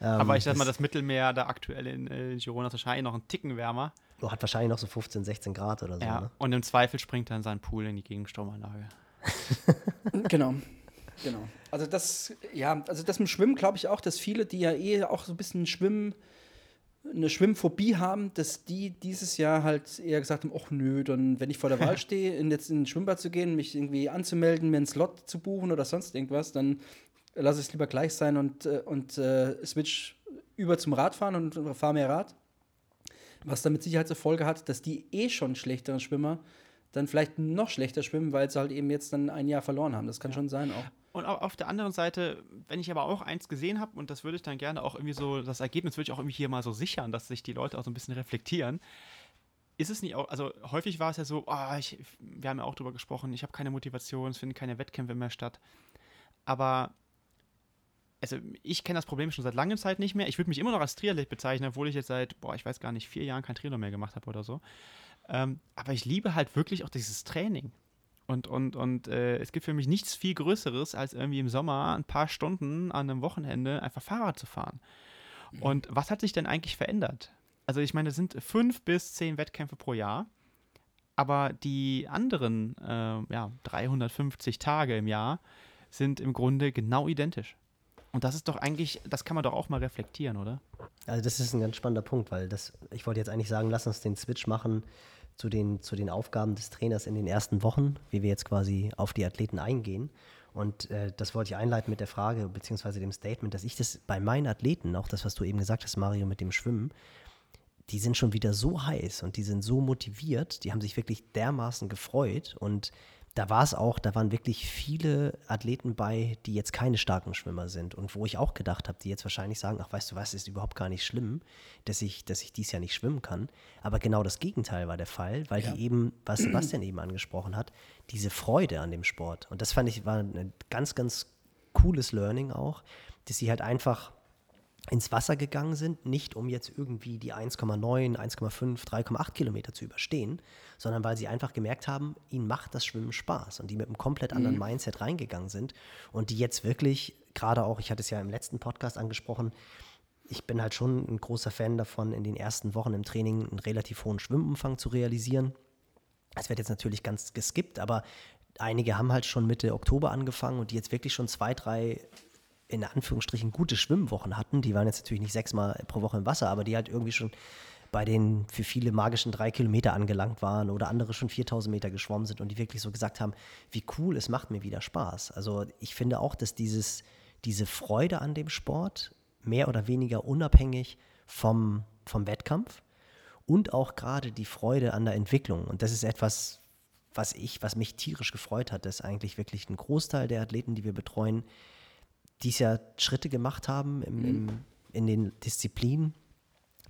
Speaker 1: Ähm, Aber ich sag mal, das Mittelmeer da aktuell in, in Girona ist wahrscheinlich noch einen Ticken wärmer.
Speaker 2: Hat wahrscheinlich noch so 15, 16 Grad oder so.
Speaker 1: Ja,
Speaker 2: ne?
Speaker 1: und im Zweifel springt er in seinen Pool in die Gegenstromanlage. [LAUGHS] [LAUGHS]
Speaker 3: genau. Genau. Also das, ja, also das mit Schwimmen glaube ich auch, dass viele, die ja eh auch so ein bisschen Schwimmen, eine Schwimmphobie haben, dass die dieses Jahr halt eher gesagt haben, ach nö, dann, wenn ich vor der Wahl [LAUGHS] stehe, in jetzt in ein Schwimmbad zu gehen, mich irgendwie anzumelden, mir einen Slot zu buchen oder sonst irgendwas, dann lass es lieber gleich sein und, äh, und äh, switch über zum Radfahren und fahr mehr Rad. Was dann mit Sicherheit zur Folge hat, dass die eh schon schlechteren Schwimmer dann vielleicht noch schlechter schwimmen, weil sie halt eben jetzt dann ein Jahr verloren haben. Das kann schon sein auch.
Speaker 1: Und auf der anderen Seite, wenn ich aber auch eins gesehen habe, und das würde ich dann gerne auch irgendwie so, das Ergebnis würde ich auch irgendwie hier mal so sichern, dass sich die Leute auch so ein bisschen reflektieren. Ist es nicht auch, also häufig war es ja so, oh, ich, wir haben ja auch drüber gesprochen, ich habe keine Motivation, es finden keine Wettkämpfe mehr statt. Aber also ich kenne das Problem schon seit langer Zeit nicht mehr. Ich würde mich immer noch als Triathlet bezeichnen, obwohl ich jetzt seit, boah, ich weiß gar nicht, vier Jahren kein Triathlon mehr gemacht habe oder so. Ähm, aber ich liebe halt wirklich auch dieses Training. Und, und, und äh, es gibt für mich nichts viel Größeres, als irgendwie im Sommer ein paar Stunden an einem Wochenende einfach Fahrrad zu fahren. Mhm. Und was hat sich denn eigentlich verändert? Also ich meine, es sind fünf bis zehn Wettkämpfe pro Jahr, aber die anderen äh, ja, 350 Tage im Jahr sind im Grunde genau identisch. Und das ist doch eigentlich, das kann man doch auch mal reflektieren, oder?
Speaker 2: Also das ist ein ganz spannender Punkt, weil das, ich wollte jetzt eigentlich sagen, lass uns den Switch machen zu den, zu den Aufgaben des Trainers in den ersten Wochen, wie wir jetzt quasi auf die Athleten eingehen. Und äh, das wollte ich einleiten mit der Frage, beziehungsweise dem Statement, dass ich das bei meinen Athleten, auch das, was du eben gesagt hast, Mario, mit dem Schwimmen, die sind schon wieder so heiß und die sind so motiviert, die haben sich wirklich dermaßen gefreut und da war es auch, da waren wirklich viele Athleten bei, die jetzt keine starken Schwimmer sind und wo ich auch gedacht habe, die jetzt wahrscheinlich sagen, ach weißt du was, ist überhaupt gar nicht schlimm, dass ich, dass ich dies Jahr nicht schwimmen kann. Aber genau das Gegenteil war der Fall, weil ja. die eben, was Sebastian eben angesprochen hat, diese Freude an dem Sport. Und das fand ich war ein ganz, ganz cooles Learning auch, dass sie halt einfach ins Wasser gegangen sind, nicht um jetzt irgendwie die 1,9, 1,5, 3,8 Kilometer zu überstehen, sondern weil sie einfach gemerkt haben, ihnen macht das Schwimmen Spaß und die mit einem komplett anderen mhm. Mindset reingegangen sind und die jetzt wirklich, gerade auch, ich hatte es ja im letzten Podcast angesprochen, ich bin halt schon ein großer Fan davon, in den ersten Wochen im Training einen relativ hohen Schwimmumfang zu realisieren. Es wird jetzt natürlich ganz geskippt, aber einige haben halt schon Mitte Oktober angefangen und die jetzt wirklich schon zwei, drei in Anführungsstrichen gute Schwimmwochen hatten. Die waren jetzt natürlich nicht sechsmal pro Woche im Wasser, aber die halt irgendwie schon bei den für viele magischen drei Kilometer angelangt waren oder andere schon 4000 Meter geschwommen sind und die wirklich so gesagt haben, wie cool, es macht mir wieder Spaß. Also ich finde auch, dass dieses, diese Freude an dem Sport mehr oder weniger unabhängig vom, vom Wettkampf und auch gerade die Freude an der Entwicklung. Und das ist etwas, was ich, was mich tierisch gefreut hat, dass eigentlich wirklich ein Großteil der Athleten, die wir betreuen, dies Jahr Schritte gemacht haben im, mhm. im, in den Disziplinen,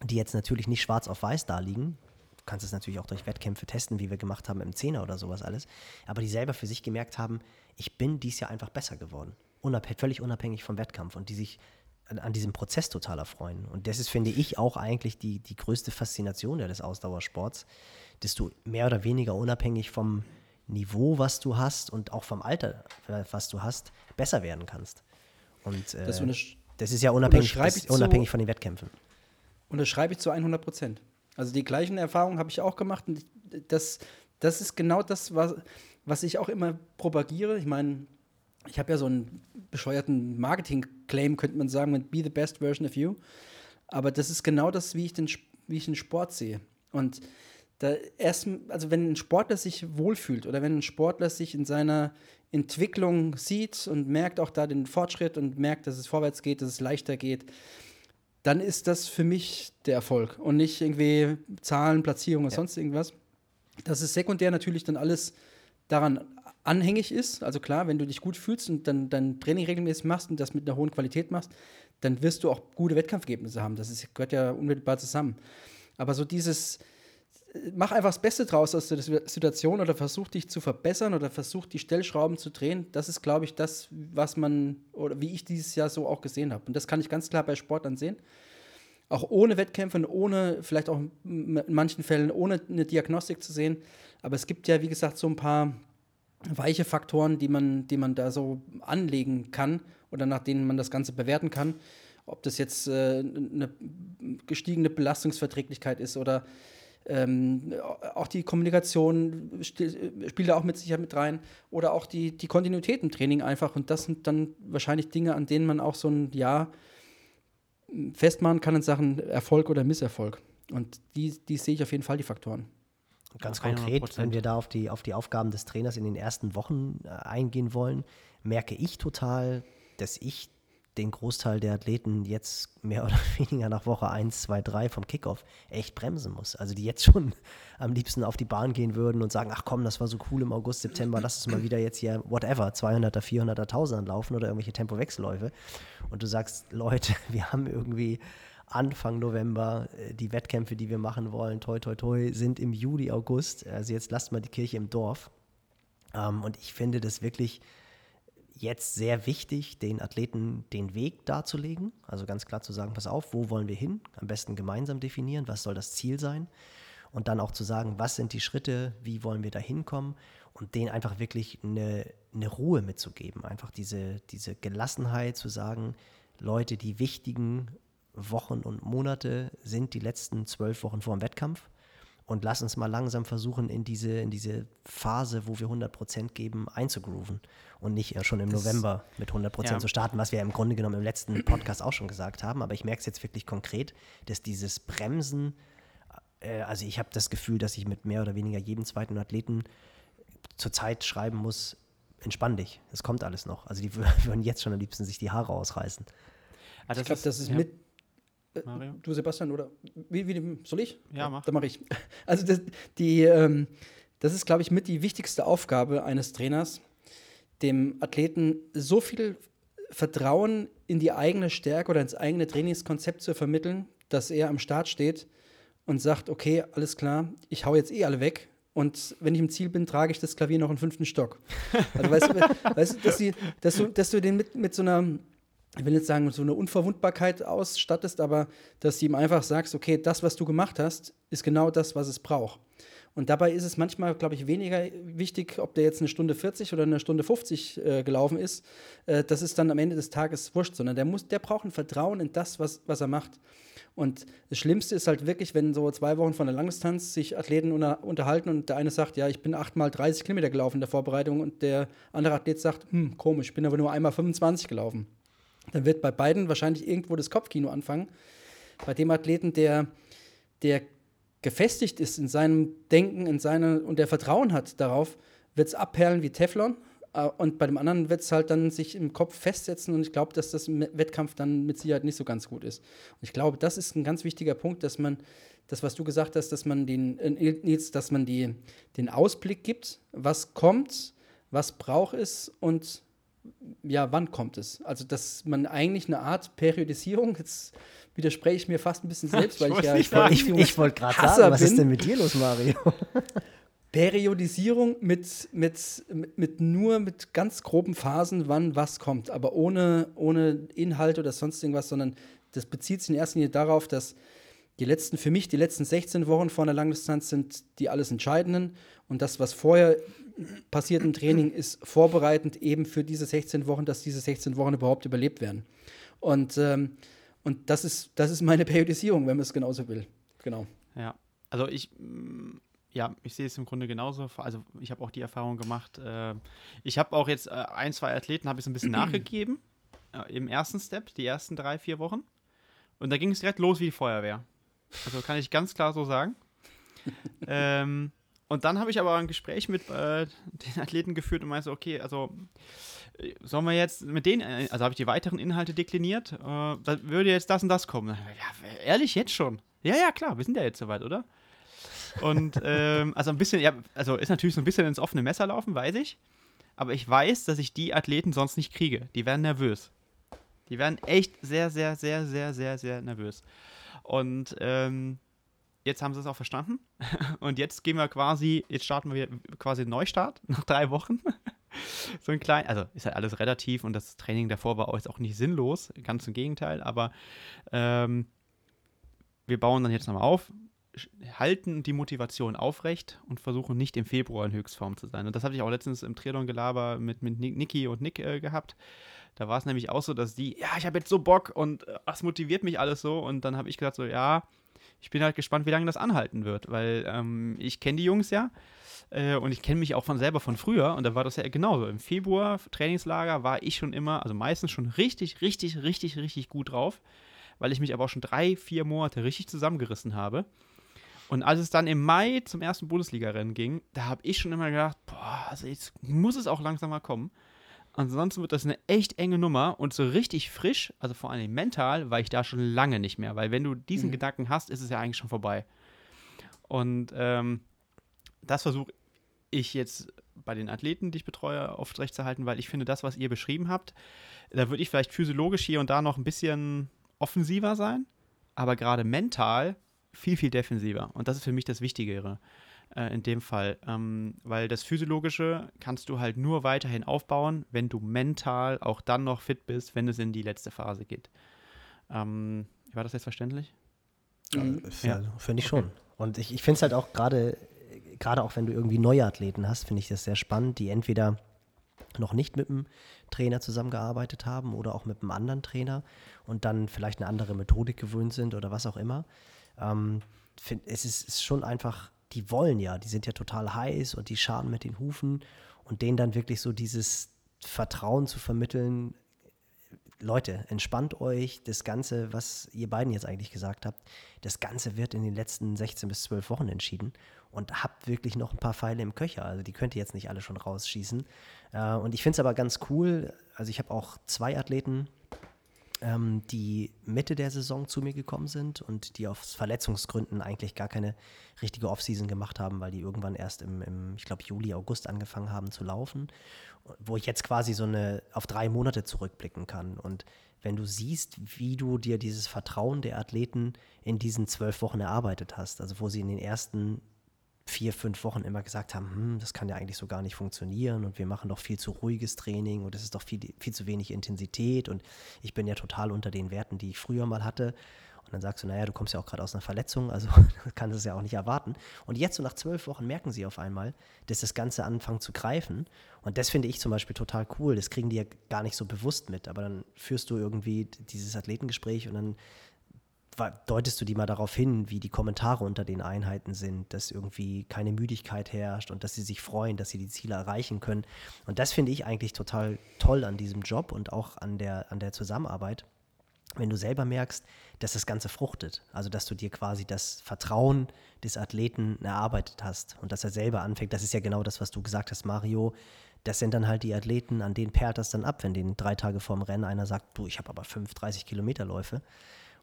Speaker 2: die jetzt natürlich nicht schwarz auf weiß da liegen. Du kannst es natürlich auch durch Wettkämpfe testen, wie wir gemacht haben im Zehner oder sowas alles. Aber die selber für sich gemerkt haben, ich bin dies Jahr einfach besser geworden. Unabhängig, völlig unabhängig vom Wettkampf und die sich an, an, diesem Prozess total erfreuen. Und das ist, finde ich, auch eigentlich die, die größte Faszination des Ausdauersports, dass du mehr oder weniger unabhängig vom Niveau, was du hast und auch vom Alter, was du hast, besser werden kannst. Und äh, das, das, ist ja unabhängig, das, unabhängig von den Wettkämpfen.
Speaker 3: Und das schreibe ich zu 100 Prozent. Also die gleichen Erfahrungen habe ich auch gemacht. Und das, das ist genau das, was, was ich auch immer propagiere. Ich meine, ich habe ja so einen bescheuerten Marketing-Claim, könnte man sagen, mit Be the best version of you. Aber das ist genau das, wie ich den, wie ich den Sport sehe. Und da erst, also wenn ein Sportler sich wohlfühlt oder wenn ein Sportler sich in seiner Entwicklung sieht und merkt auch da den Fortschritt und merkt, dass es vorwärts geht, dass es leichter geht, dann ist das für mich der Erfolg und nicht irgendwie Zahlen, Platzierung oder ja. sonst irgendwas. Dass es sekundär natürlich dann alles daran anhängig ist. Also klar, wenn du dich gut fühlst und dann dein Training regelmäßig machst und das mit einer hohen Qualität machst, dann wirst du auch gute Wettkampfergebnisse haben. Das ist, gehört ja unmittelbar zusammen. Aber so dieses, mach einfach das Beste draus aus der Situation oder versuch dich zu verbessern oder versuch die Stellschrauben zu drehen. Das ist, glaube ich, das, was man oder wie ich dieses Jahr so auch gesehen habe. Und das kann ich ganz klar bei Sportlern sehen. Auch ohne Wettkämpfe und ohne, vielleicht auch in manchen Fällen ohne eine Diagnostik zu sehen. Aber es gibt ja, wie gesagt, so ein paar weiche Faktoren, die man, die man da so anlegen kann oder nach denen man das Ganze bewerten kann. Ob das jetzt äh, eine gestiegene Belastungsverträglichkeit ist oder ähm, auch die Kommunikation spielt da auch mit Sicherheit mit rein. Oder auch die, die Kontinuität im Training einfach. Und das sind dann wahrscheinlich Dinge, an denen man auch so ein Jahr festmachen kann in Sachen Erfolg oder Misserfolg. Und die, die sehe ich auf jeden Fall, die Faktoren.
Speaker 2: Ganz konkret, wenn wir da auf die, auf die Aufgaben des Trainers in den ersten Wochen äh, eingehen wollen, merke ich total, dass ich den Großteil der Athleten jetzt mehr oder [LAUGHS] weniger nach Woche 1, 2, 3 vom Kickoff echt bremsen muss. Also die jetzt schon [LAUGHS] am liebsten auf die Bahn gehen würden und sagen, ach komm, das war so cool im August, September, lass uns mal wieder jetzt hier, whatever, 200er, 400er, 1000er laufen oder irgendwelche Tempowechselläufe. Und du sagst, [LAUGHS] Leute, wir haben irgendwie Anfang November äh, die Wettkämpfe, die wir machen wollen, toi, toi, toi, sind im Juli, August. Also jetzt lasst mal die Kirche im Dorf. Ähm, und ich finde das wirklich jetzt sehr wichtig, den Athleten den Weg darzulegen. Also ganz klar zu sagen, pass auf, wo wollen wir hin? Am besten gemeinsam definieren, was soll das Ziel sein? Und dann auch zu sagen, was sind die Schritte, wie wollen wir da hinkommen? Und denen einfach wirklich eine, eine Ruhe mitzugeben. Einfach diese, diese Gelassenheit zu sagen, Leute, die wichtigen Wochen und Monate sind die letzten zwölf Wochen vor dem Wettkampf. Und lass uns mal langsam versuchen, in diese, in diese Phase, wo wir 100% geben, einzugrooven und nicht schon im das, November mit 100% ja. zu starten, was wir im Grunde genommen im letzten Podcast auch schon gesagt haben. Aber ich merke es jetzt wirklich konkret, dass dieses Bremsen, äh, also ich habe das Gefühl, dass ich mit mehr oder weniger jedem zweiten Athleten zurzeit schreiben muss, entspann dich, es kommt alles noch. Also die [LAUGHS] würden jetzt schon am liebsten sich die Haare ausreißen.
Speaker 3: Also ich glaube, das ist ja. mit Mario? Du, Sebastian, oder wie, wie soll ich?
Speaker 1: Ja, mach.
Speaker 3: Dann mache ich. [LAUGHS] Also, das, die, ähm, das ist, glaube ich, mit die wichtigste Aufgabe eines Trainers, dem Athleten so viel Vertrauen in die eigene Stärke oder ins eigene Trainingskonzept zu vermitteln, dass er am Start steht und sagt: Okay, alles klar, ich hau jetzt eh alle weg. Und wenn ich im Ziel bin, trage ich das Klavier noch in fünften Stock. Also weißt du, [LAUGHS] weißt du, dass, die, dass, du, dass du den mit, mit so einer ich will jetzt sagen, so eine Unverwundbarkeit ausstattest, aber dass du ihm einfach sagst, okay, das, was du gemacht hast, ist genau das, was es braucht. Und dabei ist es manchmal, glaube ich, weniger wichtig, ob der jetzt eine Stunde 40 oder eine Stunde 50 äh, gelaufen ist. Äh, das ist dann am Ende des Tages wurscht, sondern der, muss, der braucht ein Vertrauen in das, was, was er macht. Und das Schlimmste ist halt wirklich, wenn so zwei Wochen von der Langdistanz sich Athleten unter, unterhalten und der eine sagt, ja, ich bin achtmal 30 Kilometer gelaufen in der Vorbereitung und der andere Athlet sagt, hm, komisch, ich bin aber nur einmal 25 gelaufen dann wird bei beiden wahrscheinlich irgendwo das Kopfkino anfangen. Bei dem Athleten, der, der gefestigt ist in seinem Denken in seine, und der Vertrauen hat darauf, wird es abperlen wie Teflon. Äh, und bei dem anderen wird es halt dann sich im Kopf festsetzen und ich glaube, dass das im Wettkampf dann mit Sicherheit nicht so ganz gut ist. Und ich glaube, das ist ein ganz wichtiger Punkt, dass man, das, was du gesagt hast, dass man den, äh, dass man die, den Ausblick gibt, was kommt, was braucht es und ja, wann kommt es? Also, dass man eigentlich eine Art Periodisierung, jetzt widerspreche ich mir fast ein bisschen [LAUGHS] selbst, weil ich, ich ja
Speaker 2: ich, ich, ich wollte gerade sagen, was ist denn mit dir los, Mario? [LAUGHS]
Speaker 3: Periodisierung mit, mit, mit, mit, nur mit ganz groben Phasen, wann was kommt, aber ohne, ohne Inhalt oder sonst irgendwas, sondern das bezieht sich in erster Linie darauf, dass die letzten, für mich, die letzten 16 Wochen vor einer Langdistanz sind die alles Entscheidenden und das, was vorher passiert im Training, ist vorbereitend eben für diese 16 Wochen, dass diese 16 Wochen überhaupt überlebt werden. Und, ähm, und das, ist, das ist meine Periodisierung, wenn man es genauso will. Genau.
Speaker 1: Ja, also ich, mm, ja, ich sehe es im Grunde genauso. Also ich habe auch die Erfahrung gemacht. Äh, ich habe auch jetzt äh, ein, zwei Athleten, habe ich so ein bisschen [CLEARS THROAT] nachgegeben äh, im ersten Step, die ersten drei, vier Wochen. Und da ging es direkt los wie die Feuerwehr. Also kann ich ganz klar so sagen. [LAUGHS] ähm, und dann habe ich aber ein Gespräch mit äh, den Athleten geführt und meinte, okay, also äh, sollen wir jetzt mit denen, äh, also habe ich die weiteren Inhalte dekliniert, äh, da würde jetzt das und das kommen. Ja, ehrlich, jetzt schon? Ja, ja, klar, wir sind ja jetzt soweit, oder? Und [LAUGHS] ähm, also ein bisschen, ja, also ist natürlich so ein bisschen ins offene Messer laufen, weiß ich. Aber ich weiß, dass ich die Athleten sonst nicht kriege. Die werden nervös. Die werden echt sehr, sehr, sehr, sehr, sehr, sehr nervös. Und ähm, jetzt haben sie es auch verstanden. [LAUGHS] Und jetzt gehen wir quasi, jetzt starten wir quasi einen Neustart [LAUGHS] nach drei Wochen. so ein klein, also ist halt alles relativ und das Training davor war auch nicht sinnlos, ganz im Gegenteil, aber ähm, wir bauen dann jetzt nochmal auf, halten die Motivation aufrecht und versuchen nicht im Februar in Höchstform zu sein. Und das hatte ich auch letztens im Triathlon-Gelaber mit, mit Niki und Nick äh, gehabt. Da war es nämlich auch so, dass die, ja, ich habe jetzt so Bock und äh, das motiviert mich alles so. Und dann habe ich gesagt, so, ja, ich bin halt gespannt, wie lange das anhalten wird, weil ähm, ich kenne die Jungs ja äh, und ich kenne mich auch von selber von früher und da war das ja genauso. Im Februar Trainingslager war ich schon immer, also meistens schon richtig, richtig, richtig, richtig gut drauf, weil ich mich aber auch schon drei, vier Monate richtig zusammengerissen habe. Und als es dann im Mai zum ersten Bundesliga-Rennen ging, da habe ich schon immer gedacht, boah, also jetzt muss es auch langsam mal kommen. Ansonsten wird das eine echt enge Nummer und so richtig frisch, also vor allem mental, war ich da schon lange nicht mehr, weil wenn du diesen mhm. Gedanken hast, ist es ja eigentlich schon vorbei. Und ähm, das versuche ich jetzt bei den Athleten, die ich betreue, aufrechtzuerhalten, weil ich finde, das, was ihr beschrieben habt, da würde ich vielleicht physiologisch hier und da noch ein bisschen offensiver sein, aber gerade mental viel, viel defensiver. Und das ist für mich das Wichtigere äh, in dem Fall. Ähm, weil das Physiologische kannst du halt nur weiterhin aufbauen, wenn du mental auch dann noch fit bist, wenn es in die letzte Phase geht. Ähm, war das jetzt verständlich?
Speaker 2: Mhm. Ja, finde ich schon. Und ich, ich finde es halt auch gerade, gerade auch wenn du irgendwie neue Athleten hast, finde ich das sehr spannend, die entweder noch nicht mit einem Trainer zusammengearbeitet haben oder auch mit einem anderen Trainer und dann vielleicht eine andere Methodik gewöhnt sind oder was auch immer. Ähm, find, es ist, ist schon einfach die wollen ja, die sind ja total heiß und die schaden mit den Hufen und denen dann wirklich so dieses Vertrauen zu vermitteln, Leute, entspannt euch. Das Ganze, was ihr beiden jetzt eigentlich gesagt habt, das Ganze wird in den letzten 16 bis 12 Wochen entschieden und habt wirklich noch ein paar Pfeile im Köcher. Also die könnt ihr jetzt nicht alle schon rausschießen. Äh, und ich finde es aber ganz cool. Also ich habe auch zwei Athleten, ähm, die Mitte der Saison zu mir gekommen sind und die aus Verletzungsgründen eigentlich gar keine richtige Offseason gemacht haben, weil die irgendwann erst im, im ich glaube, Juli, August angefangen haben zu laufen, wo ich jetzt quasi so eine auf drei Monate zurückblicken kann. Und wenn du siehst, wie du dir dieses Vertrauen der Athleten in diesen zwölf Wochen erarbeitet hast, also wo sie in den ersten vier, fünf Wochen immer gesagt haben, hm, das kann ja eigentlich so gar nicht funktionieren und wir machen doch viel zu ruhiges Training und es ist doch viel, viel zu wenig Intensität und ich bin ja total unter den Werten, die ich früher mal hatte. Und dann sagst du, naja, du kommst ja auch gerade aus einer Verletzung, also [LAUGHS] kannst es ja auch nicht erwarten. Und jetzt so nach zwölf Wochen merken sie auf einmal, dass das Ganze anfängt zu greifen. Und das finde ich zum Beispiel total cool. Das kriegen die ja gar nicht so bewusst mit. Aber dann führst du irgendwie dieses Athletengespräch und dann deutest du die mal darauf hin, wie die Kommentare unter den Einheiten sind, dass irgendwie keine Müdigkeit herrscht und dass sie sich freuen, dass sie die Ziele erreichen können. Und das finde ich eigentlich total toll an diesem Job und auch an der, an der Zusammenarbeit, wenn du selber merkst, dass das Ganze fruchtet. Also, dass du dir quasi das Vertrauen des Athleten erarbeitet hast und dass er selber anfängt. Das ist ja genau das, was du gesagt hast, Mario. Das sind dann halt die Athleten, an denen perlt das dann ab, wenn den drei Tage vorm Rennen einer sagt, du, ich habe aber fünf 30 Kilometer Läufe.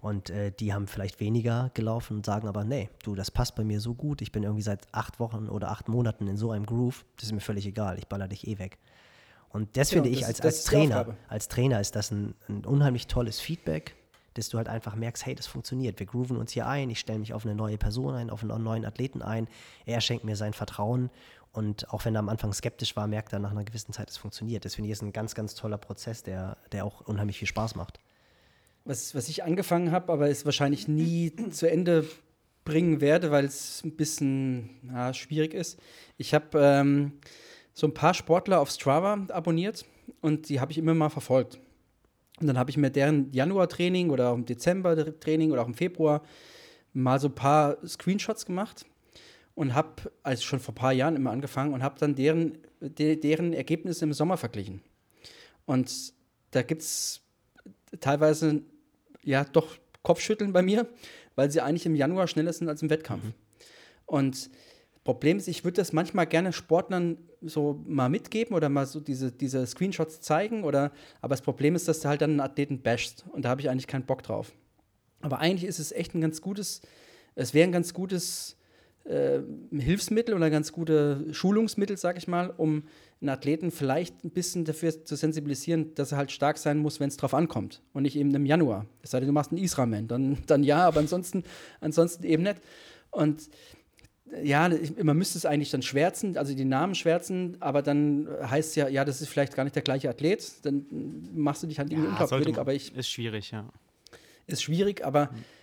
Speaker 2: Und äh, die haben vielleicht weniger gelaufen und sagen aber, nee, du, das passt bei mir so gut. Ich bin irgendwie seit acht Wochen oder acht Monaten in so einem Groove. Das ist mir völlig egal. Ich baller dich eh weg. Und das ja, finde ich als, als Trainer, als Trainer ist das ein, ein, unheimlich tolles Feedback, dass du halt einfach merkst, hey, das funktioniert. Wir grooven uns hier ein, ich stelle mich auf eine neue Person ein, auf einen neuen Athleten ein. Er schenkt mir sein Vertrauen. Und auch wenn er am Anfang skeptisch war, merkt er nach einer gewissen Zeit, es funktioniert. Das finde ich ist ein ganz, ganz toller Prozess, der, der auch unheimlich viel Spaß macht
Speaker 3: was, was ich angefangen habe, aber es wahrscheinlich nie zu Ende bringen werde, weil es ein bisschen ja, schwierig ist. Ich habe ähm, so ein paar Sportler auf Strava abonniert und die habe ich immer mal verfolgt. Und dann habe ich mir deren Januar-Training oder auch im Dezember-Training oder auch im Februar mal so ein paar Screenshots gemacht und habe, also schon vor ein paar Jahren immer angefangen und habe dann deren, de, deren Ergebnisse im Sommer verglichen. Und da gibt es teilweise ja doch Kopfschütteln bei mir, weil sie eigentlich im Januar schneller sind als im Wettkampf. Mhm. Und Problem ist, ich würde das manchmal gerne Sportlern so mal mitgeben oder mal so diese, diese Screenshots zeigen, oder, aber das Problem ist, dass du halt dann einen Athleten bashst und da habe ich eigentlich keinen Bock drauf. Aber eigentlich ist es echt ein ganz gutes, es wäre ein ganz gutes äh, Hilfsmittel oder ganz gute Schulungsmittel, sag ich mal, um einen Athleten vielleicht ein bisschen dafür zu sensibilisieren, dass er halt stark sein muss, wenn es drauf ankommt und nicht eben im Januar. Es sei denn, du machst einen Israelman, dann, dann ja, aber ansonsten, ansonsten eben nicht. Und ja, man müsste es eigentlich dann schwärzen, also die Namen schwärzen, aber dann heißt es ja, ja, das ist vielleicht gar nicht der gleiche Athlet, dann machst du dich halt irgendwie ja, unglaubwürdig, aber ich.
Speaker 1: Ist schwierig, ja.
Speaker 3: Ist schwierig, aber mhm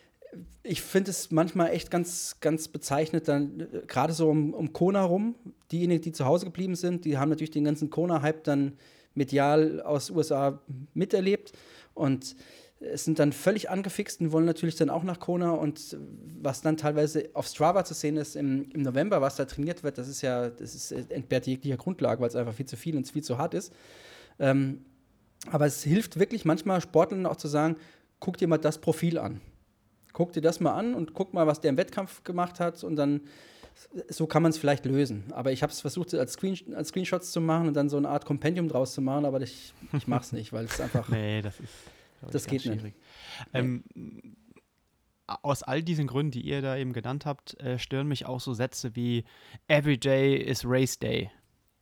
Speaker 3: ich finde es manchmal echt ganz, ganz bezeichnet, dann äh, gerade so um, um Kona rum, diejenigen, die zu Hause geblieben sind, die haben natürlich den ganzen Kona-Hype dann medial aus USA miterlebt und es sind dann völlig angefixt und wollen natürlich dann auch nach Kona und was dann teilweise auf Strava zu sehen ist im, im November, was da trainiert wird, das ist ja, das ist äh, entbehrt jeglicher Grundlage, weil es einfach viel zu viel und viel zu hart ist. Ähm, aber es hilft wirklich manchmal Sportlern auch zu sagen, guck dir mal das Profil an guck dir das mal an und guck mal, was der im Wettkampf gemacht hat und dann so kann man es vielleicht lösen. Aber ich habe es versucht, als, Screen, als, Screenshots zu machen und dann so eine Art Kompendium draus zu machen, aber ich, ich mache es nicht, weil es einfach. [LAUGHS]
Speaker 1: nee, das ist.
Speaker 3: Das geht schwierig. nicht.
Speaker 1: Ähm, aus all diesen Gründen, die ihr da eben genannt habt, äh, stören mich auch so Sätze wie Every day is Race Day.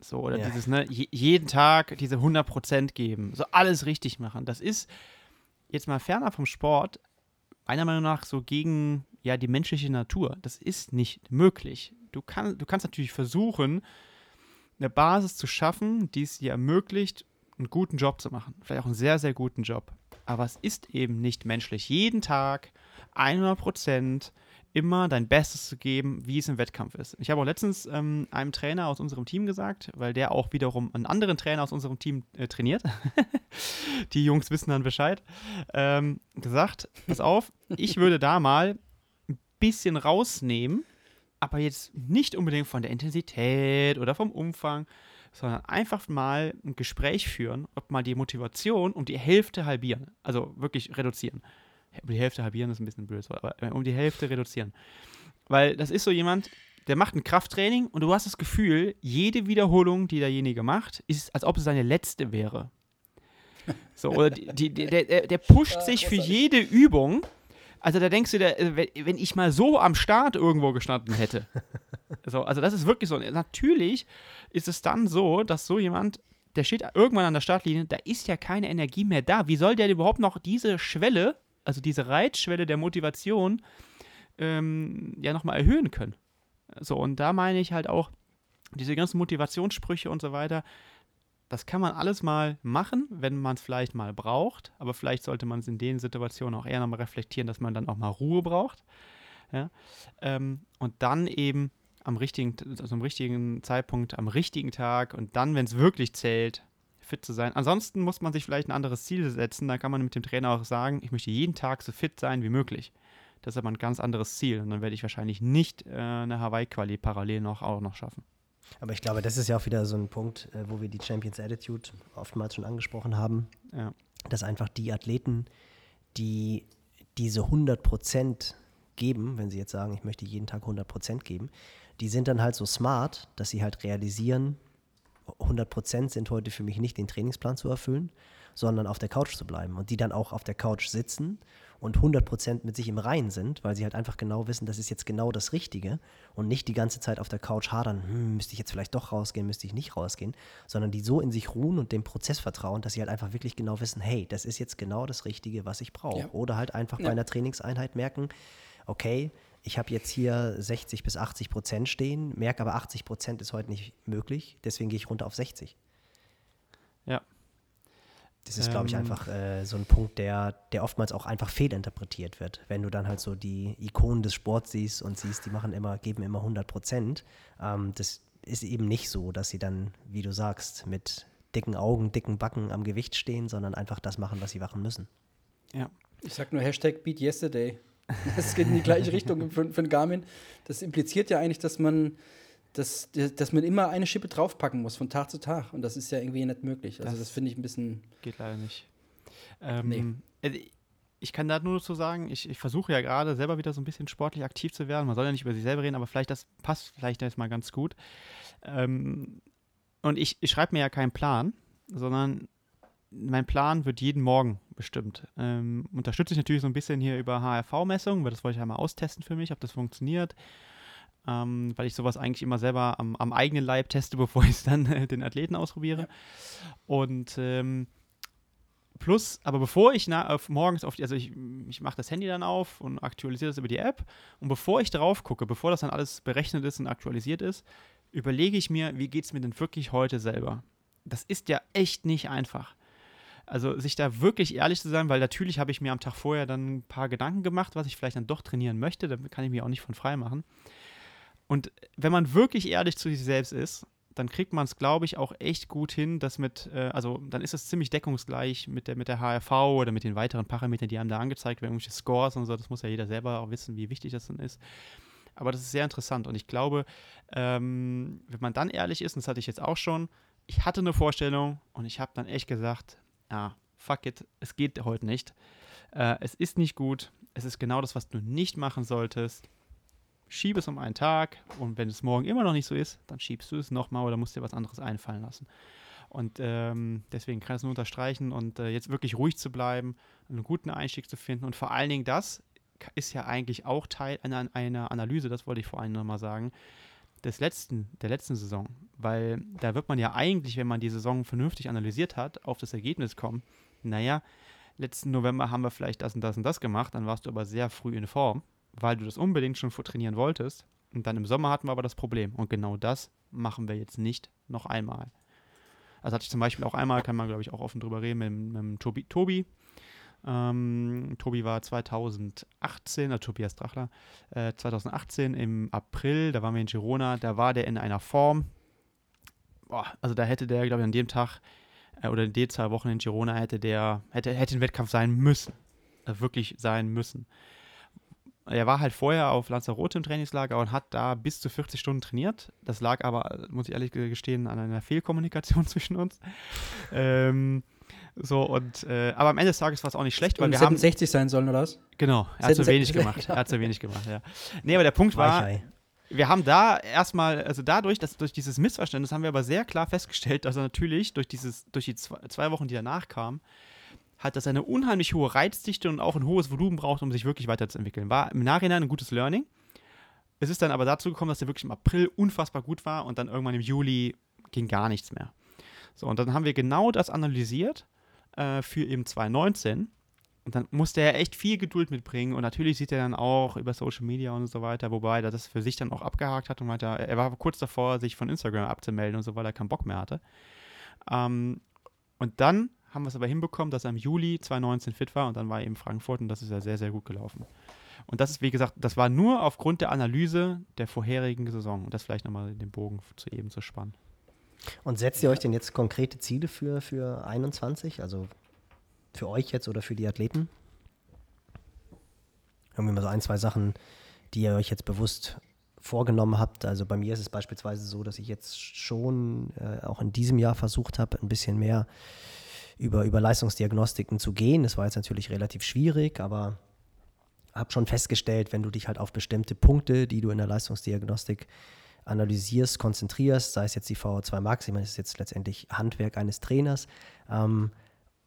Speaker 1: So, oder ja. dieses, ne, jeden Tag diese 100% geben, so alles richtig machen. Das ist jetzt mal ferner vom Sport meiner Meinung nach so gegen ja, die menschliche Natur. Das ist nicht möglich. Du, kann, du kannst natürlich versuchen, eine Basis zu schaffen, die es dir ermöglicht, einen guten Job zu machen. Vielleicht auch einen sehr, sehr guten Job. Aber es ist eben nicht menschlich. Jeden Tag 100 Prozent immer dein Bestes zu geben, wie es im Wettkampf ist. Ich habe auch letztens ähm, einem Trainer aus unserem Team gesagt, weil der auch wiederum einen anderen Trainer aus unserem Team äh, trainiert. [LAUGHS] Die Jungs wissen dann Bescheid. Ähm, gesagt, pass auf, ich würde da mal ein bisschen rausnehmen aber jetzt nicht unbedingt von der Intensität oder vom Umfang, sondern einfach mal ein Gespräch führen, ob mal die Motivation um die Hälfte halbieren, also wirklich reduzieren. Um die Hälfte halbieren ist ein bisschen blöd, aber äh, um die Hälfte reduzieren. Weil das ist so jemand, der macht ein Krafttraining und du hast das Gefühl, jede Wiederholung, die derjenige macht, ist, als ob es seine letzte wäre. So, oder die, die, der, der pusht sich für jede Übung. Also da denkst du, der, äh, wenn ich mal so am Start irgendwo gestanden hätte. [LAUGHS] So, also das ist wirklich so. Natürlich ist es dann so, dass so jemand, der steht irgendwann an der Startlinie, da ist ja keine Energie mehr da. Wie soll der überhaupt noch diese Schwelle, also diese Reitschwelle der Motivation, ähm, ja nochmal erhöhen können? So, und da meine ich halt auch, diese ganzen Motivationssprüche und so weiter, das kann man alles mal machen, wenn man es vielleicht mal braucht, aber vielleicht sollte man es in den Situationen auch eher nochmal reflektieren, dass man dann auch mal Ruhe braucht. Ja? Ähm, und dann eben am richtigen, also am richtigen Zeitpunkt, am richtigen Tag und dann, wenn es wirklich zählt, fit zu sein. Ansonsten muss man sich vielleicht ein anderes Ziel setzen. Da kann man mit dem Trainer auch sagen, ich möchte jeden Tag so fit sein wie möglich. Das ist aber ein ganz anderes Ziel. Und dann werde ich wahrscheinlich nicht äh, eine Hawaii-Quali parallel noch auch noch schaffen.
Speaker 2: Aber ich glaube, das ist ja auch wieder so ein Punkt, äh, wo wir die Champions Attitude oftmals schon angesprochen haben. Ja. Dass einfach die Athleten, die diese 100 Prozent geben, wenn sie jetzt sagen, ich möchte jeden Tag 100 Prozent geben, die sind dann halt so smart, dass sie halt realisieren, 100 Prozent sind heute für mich nicht den Trainingsplan zu erfüllen, sondern auf der Couch zu bleiben und die dann auch auf der Couch sitzen und 100% mit sich im Reinen sind, weil sie halt einfach genau wissen, das ist jetzt genau das Richtige und nicht die ganze Zeit auf der Couch hadern, hm, müsste ich jetzt vielleicht doch rausgehen, müsste ich nicht rausgehen, sondern die so in sich ruhen und dem Prozess vertrauen, dass sie halt einfach wirklich genau wissen, hey, das ist jetzt genau das Richtige, was ich brauche. Ja. Oder halt einfach ja. bei einer Trainingseinheit merken, okay, ich habe jetzt hier 60 bis 80 Prozent stehen, merke aber 80 Prozent ist heute nicht möglich, deswegen gehe ich runter auf 60.
Speaker 1: Ja,
Speaker 2: das ist, glaube ich, ähm. einfach äh, so ein Punkt, der, der oftmals auch einfach fehlinterpretiert wird. Wenn du dann halt so die Ikonen des Sports siehst und siehst, die machen immer, geben immer 100 Prozent. Ähm, das ist eben nicht so, dass sie dann, wie du sagst, mit dicken Augen, dicken Backen am Gewicht stehen, sondern einfach das machen, was sie machen müssen.
Speaker 3: Ja. Ich sag nur Hashtag Beat Yesterday. [LAUGHS] Das geht in die gleiche Richtung für, für einen Garmin. Das impliziert ja eigentlich, dass man dass, dass man immer eine Schippe draufpacken muss von Tag zu Tag. Und das ist ja irgendwie nicht möglich. Also das, das finde ich ein bisschen.
Speaker 1: Geht leider nicht. Ähm, nee. Äh, ich kann da nur so sagen, ich, ich versuche ja gerade selber wieder so ein bisschen sportlich aktiv zu werden. Man soll ja nicht über sich selber reden, aber vielleicht das passt vielleicht jetzt mal ganz gut. Ähm, und ich, ich schreibe mir ja keinen Plan, sondern mein Plan wird jeden Morgen bestimmt. Ähm, unterstütze ich natürlich so ein bisschen hier über HRV-Messungen, weil das wollte ich einmal austesten für mich, ob das funktioniert ähm, weil ich sowas eigentlich immer selber am, am eigenen Leib teste, [LAUGHS] bevor ich es dann äh, den Athleten ausprobiere. Ja. Und ähm, plus, aber bevor ich na, auf, morgens auf die, also ich, ich mache das Handy dann auf und aktualisiere das über die App und bevor ich drauf gucke, bevor das dann alles berechnet ist und aktualisiert ist, überlege ich mir, wie geht es mir denn wirklich heute selber? Das ist ja echt nicht einfach. Also sich da wirklich ehrlich zu sein, weil natürlich habe ich mir am Tag vorher dann ein paar Gedanken gemacht, was ich vielleicht dann doch trainieren möchte, da kann ich mich auch nicht von frei machen. Und wenn man wirklich ehrlich zu sich selbst ist, dann kriegt man es, glaube ich, auch echt gut hin, dass mit, äh, also dann ist es ziemlich deckungsgleich mit der, mit der HRV oder mit den weiteren Parametern, die einem da angezeigt werden, irgendwelche Scores und so, das muss ja jeder selber auch wissen, wie wichtig das dann ist. Aber das ist sehr interessant und ich glaube, ähm, wenn man dann ehrlich ist, und das hatte ich jetzt auch schon, ich hatte eine Vorstellung und ich habe dann echt gesagt, ja, ah, fuck it, es geht heute nicht. Äh, es ist nicht gut, es ist genau das, was du nicht machen solltest. Schiebe es um einen Tag und wenn es morgen immer noch nicht so ist, dann schiebst du es nochmal oder musst dir was anderes einfallen lassen. Und ähm, deswegen kann ich es nur unterstreichen und äh, jetzt wirklich ruhig zu bleiben, einen guten Einstieg zu finden. Und vor allen Dingen das ist ja eigentlich auch Teil einer, einer Analyse, das wollte ich vor allem nochmal sagen, des letzten, der letzten Saison. Weil da wird man ja eigentlich, wenn man die Saison vernünftig analysiert hat, auf das Ergebnis kommen, naja, letzten November haben wir vielleicht das und das und das gemacht, dann warst du aber sehr früh in Form weil du das unbedingt schon trainieren wolltest. Und dann im Sommer hatten wir aber das Problem. Und genau das machen wir jetzt nicht noch einmal. Also hatte ich zum Beispiel auch einmal, kann man glaube ich auch offen drüber reden, mit, mit Tobi. Tobi. Ähm, Tobi war 2018, also Tobias Drachler, äh, 2018 im April, da waren wir in Girona, da war der in einer Form, boah, also da hätte der, glaube ich, an dem Tag äh, oder in den zwei Wochen in Girona hätte der, hätte, hätte ein Wettkampf sein müssen. Also wirklich sein müssen er war halt vorher auf Lanzarote im Trainingslager und hat da bis zu 40 Stunden trainiert. Das lag aber, muss ich ehrlich gestehen, an einer Fehlkommunikation [LAUGHS] zwischen uns. ähm, so und äh, aber am Ende des Tages war es auch nicht schlecht, weil und wir haben
Speaker 3: 60 sein sollen oder was?
Speaker 1: Genau, er hat zu wenig gemacht. Er hat zu wenig gemacht, ja. Nee, aber der Punkt war, wir haben da erstmal, also dadurch, dass durch dieses Missverständnis haben wir aber sehr klar festgestellt, dass er natürlich durch dieses, durch die zwei, zwei Wochen, die danach kamen, hat, dass er eine unheimlich hohe Reizdichte und auch ein hohes Volumen braucht, um sich wirklich weiterzuentwickeln. War im Nachhinein ein gutes Learning. Es ist dann aber dazu gekommen, dass er wirklich im April unfassbar gut war und dann irgendwann im Juli ging gar nichts mehr. So, und dann haben wir genau das analysiert äh, für eben 2019 und dann musste er echt viel Geduld mitbringen. Und natürlich sieht er dann auch über Social Media und so weiter, wobei er das für sich dann auch abgehakt hat und meinte, er war kurz davor, sich von Instagram abzumelden und so, weil er keinen Bock mehr hatte. Ähm, und dann haben wir es aber hinbekommen, dass er im Juli 2019 fit war und dann war er eben Frankfurt und das ist ja sehr, sehr gut gelaufen. Und das ist, wie gesagt, das war nur aufgrund der Analyse der vorherigen Saison. Und das vielleicht nochmal den Bogen zu eben zu spannen.
Speaker 2: Und setzt ihr euch denn jetzt konkrete Ziele für, für 21? Also für euch jetzt oder für die Athleten? Irgendwie mal so ein, zwei Sachen, die ihr euch jetzt bewusst vorgenommen habt. Also bei mir ist es beispielsweise so, dass ich jetzt schon äh, auch in diesem Jahr versucht habe, ein bisschen mehr über, über Leistungsdiagnostiken zu gehen. Das war jetzt natürlich relativ schwierig, aber habe schon festgestellt, wenn du dich halt auf bestimmte Punkte, die du in der Leistungsdiagnostik analysierst, konzentrierst, sei es jetzt die VO2 Max, ich meine, das ist jetzt letztendlich Handwerk eines Trainers, ähm,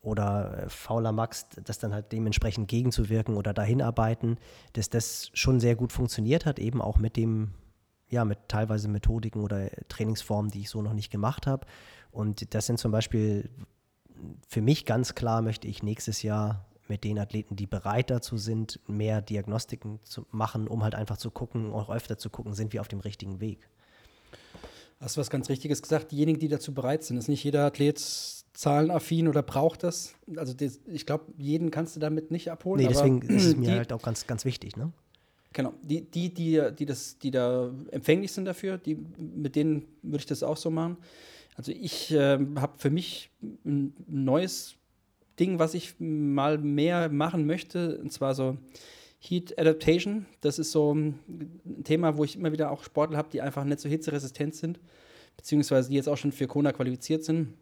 Speaker 2: oder äh, fauler Max, das dann halt dementsprechend gegenzuwirken oder dahin arbeiten, dass das schon sehr gut funktioniert hat, eben auch mit dem, ja, mit teilweise Methodiken oder Trainingsformen, die ich so noch nicht gemacht habe. Und das sind zum Beispiel für mich ganz klar, möchte ich nächstes Jahr mit den Athleten, die bereit dazu sind, mehr Diagnostiken zu machen, um halt einfach zu gucken, auch öfter zu gucken, sind wir auf dem richtigen Weg.
Speaker 3: Hast du was ganz Richtiges gesagt? Diejenigen, die dazu bereit sind, ist nicht jeder Athlet zahlenaffin oder braucht das. Also das, ich glaube, jeden kannst du damit nicht abholen.
Speaker 2: Nee, deswegen ist es [CLEARS THROAT] mir die, halt auch ganz, ganz wichtig, ne?
Speaker 3: Genau, die, die, die, die, das, die da empfänglich sind dafür, die, mit denen würde ich das auch so machen. Also ich äh, habe für mich ein neues Ding, was ich mal mehr machen möchte, und zwar so Heat Adaptation. Das ist so ein Thema, wo ich immer wieder auch Sportler habe, die einfach nicht so hitzeresistent sind, beziehungsweise die jetzt auch schon für Kona qualifiziert sind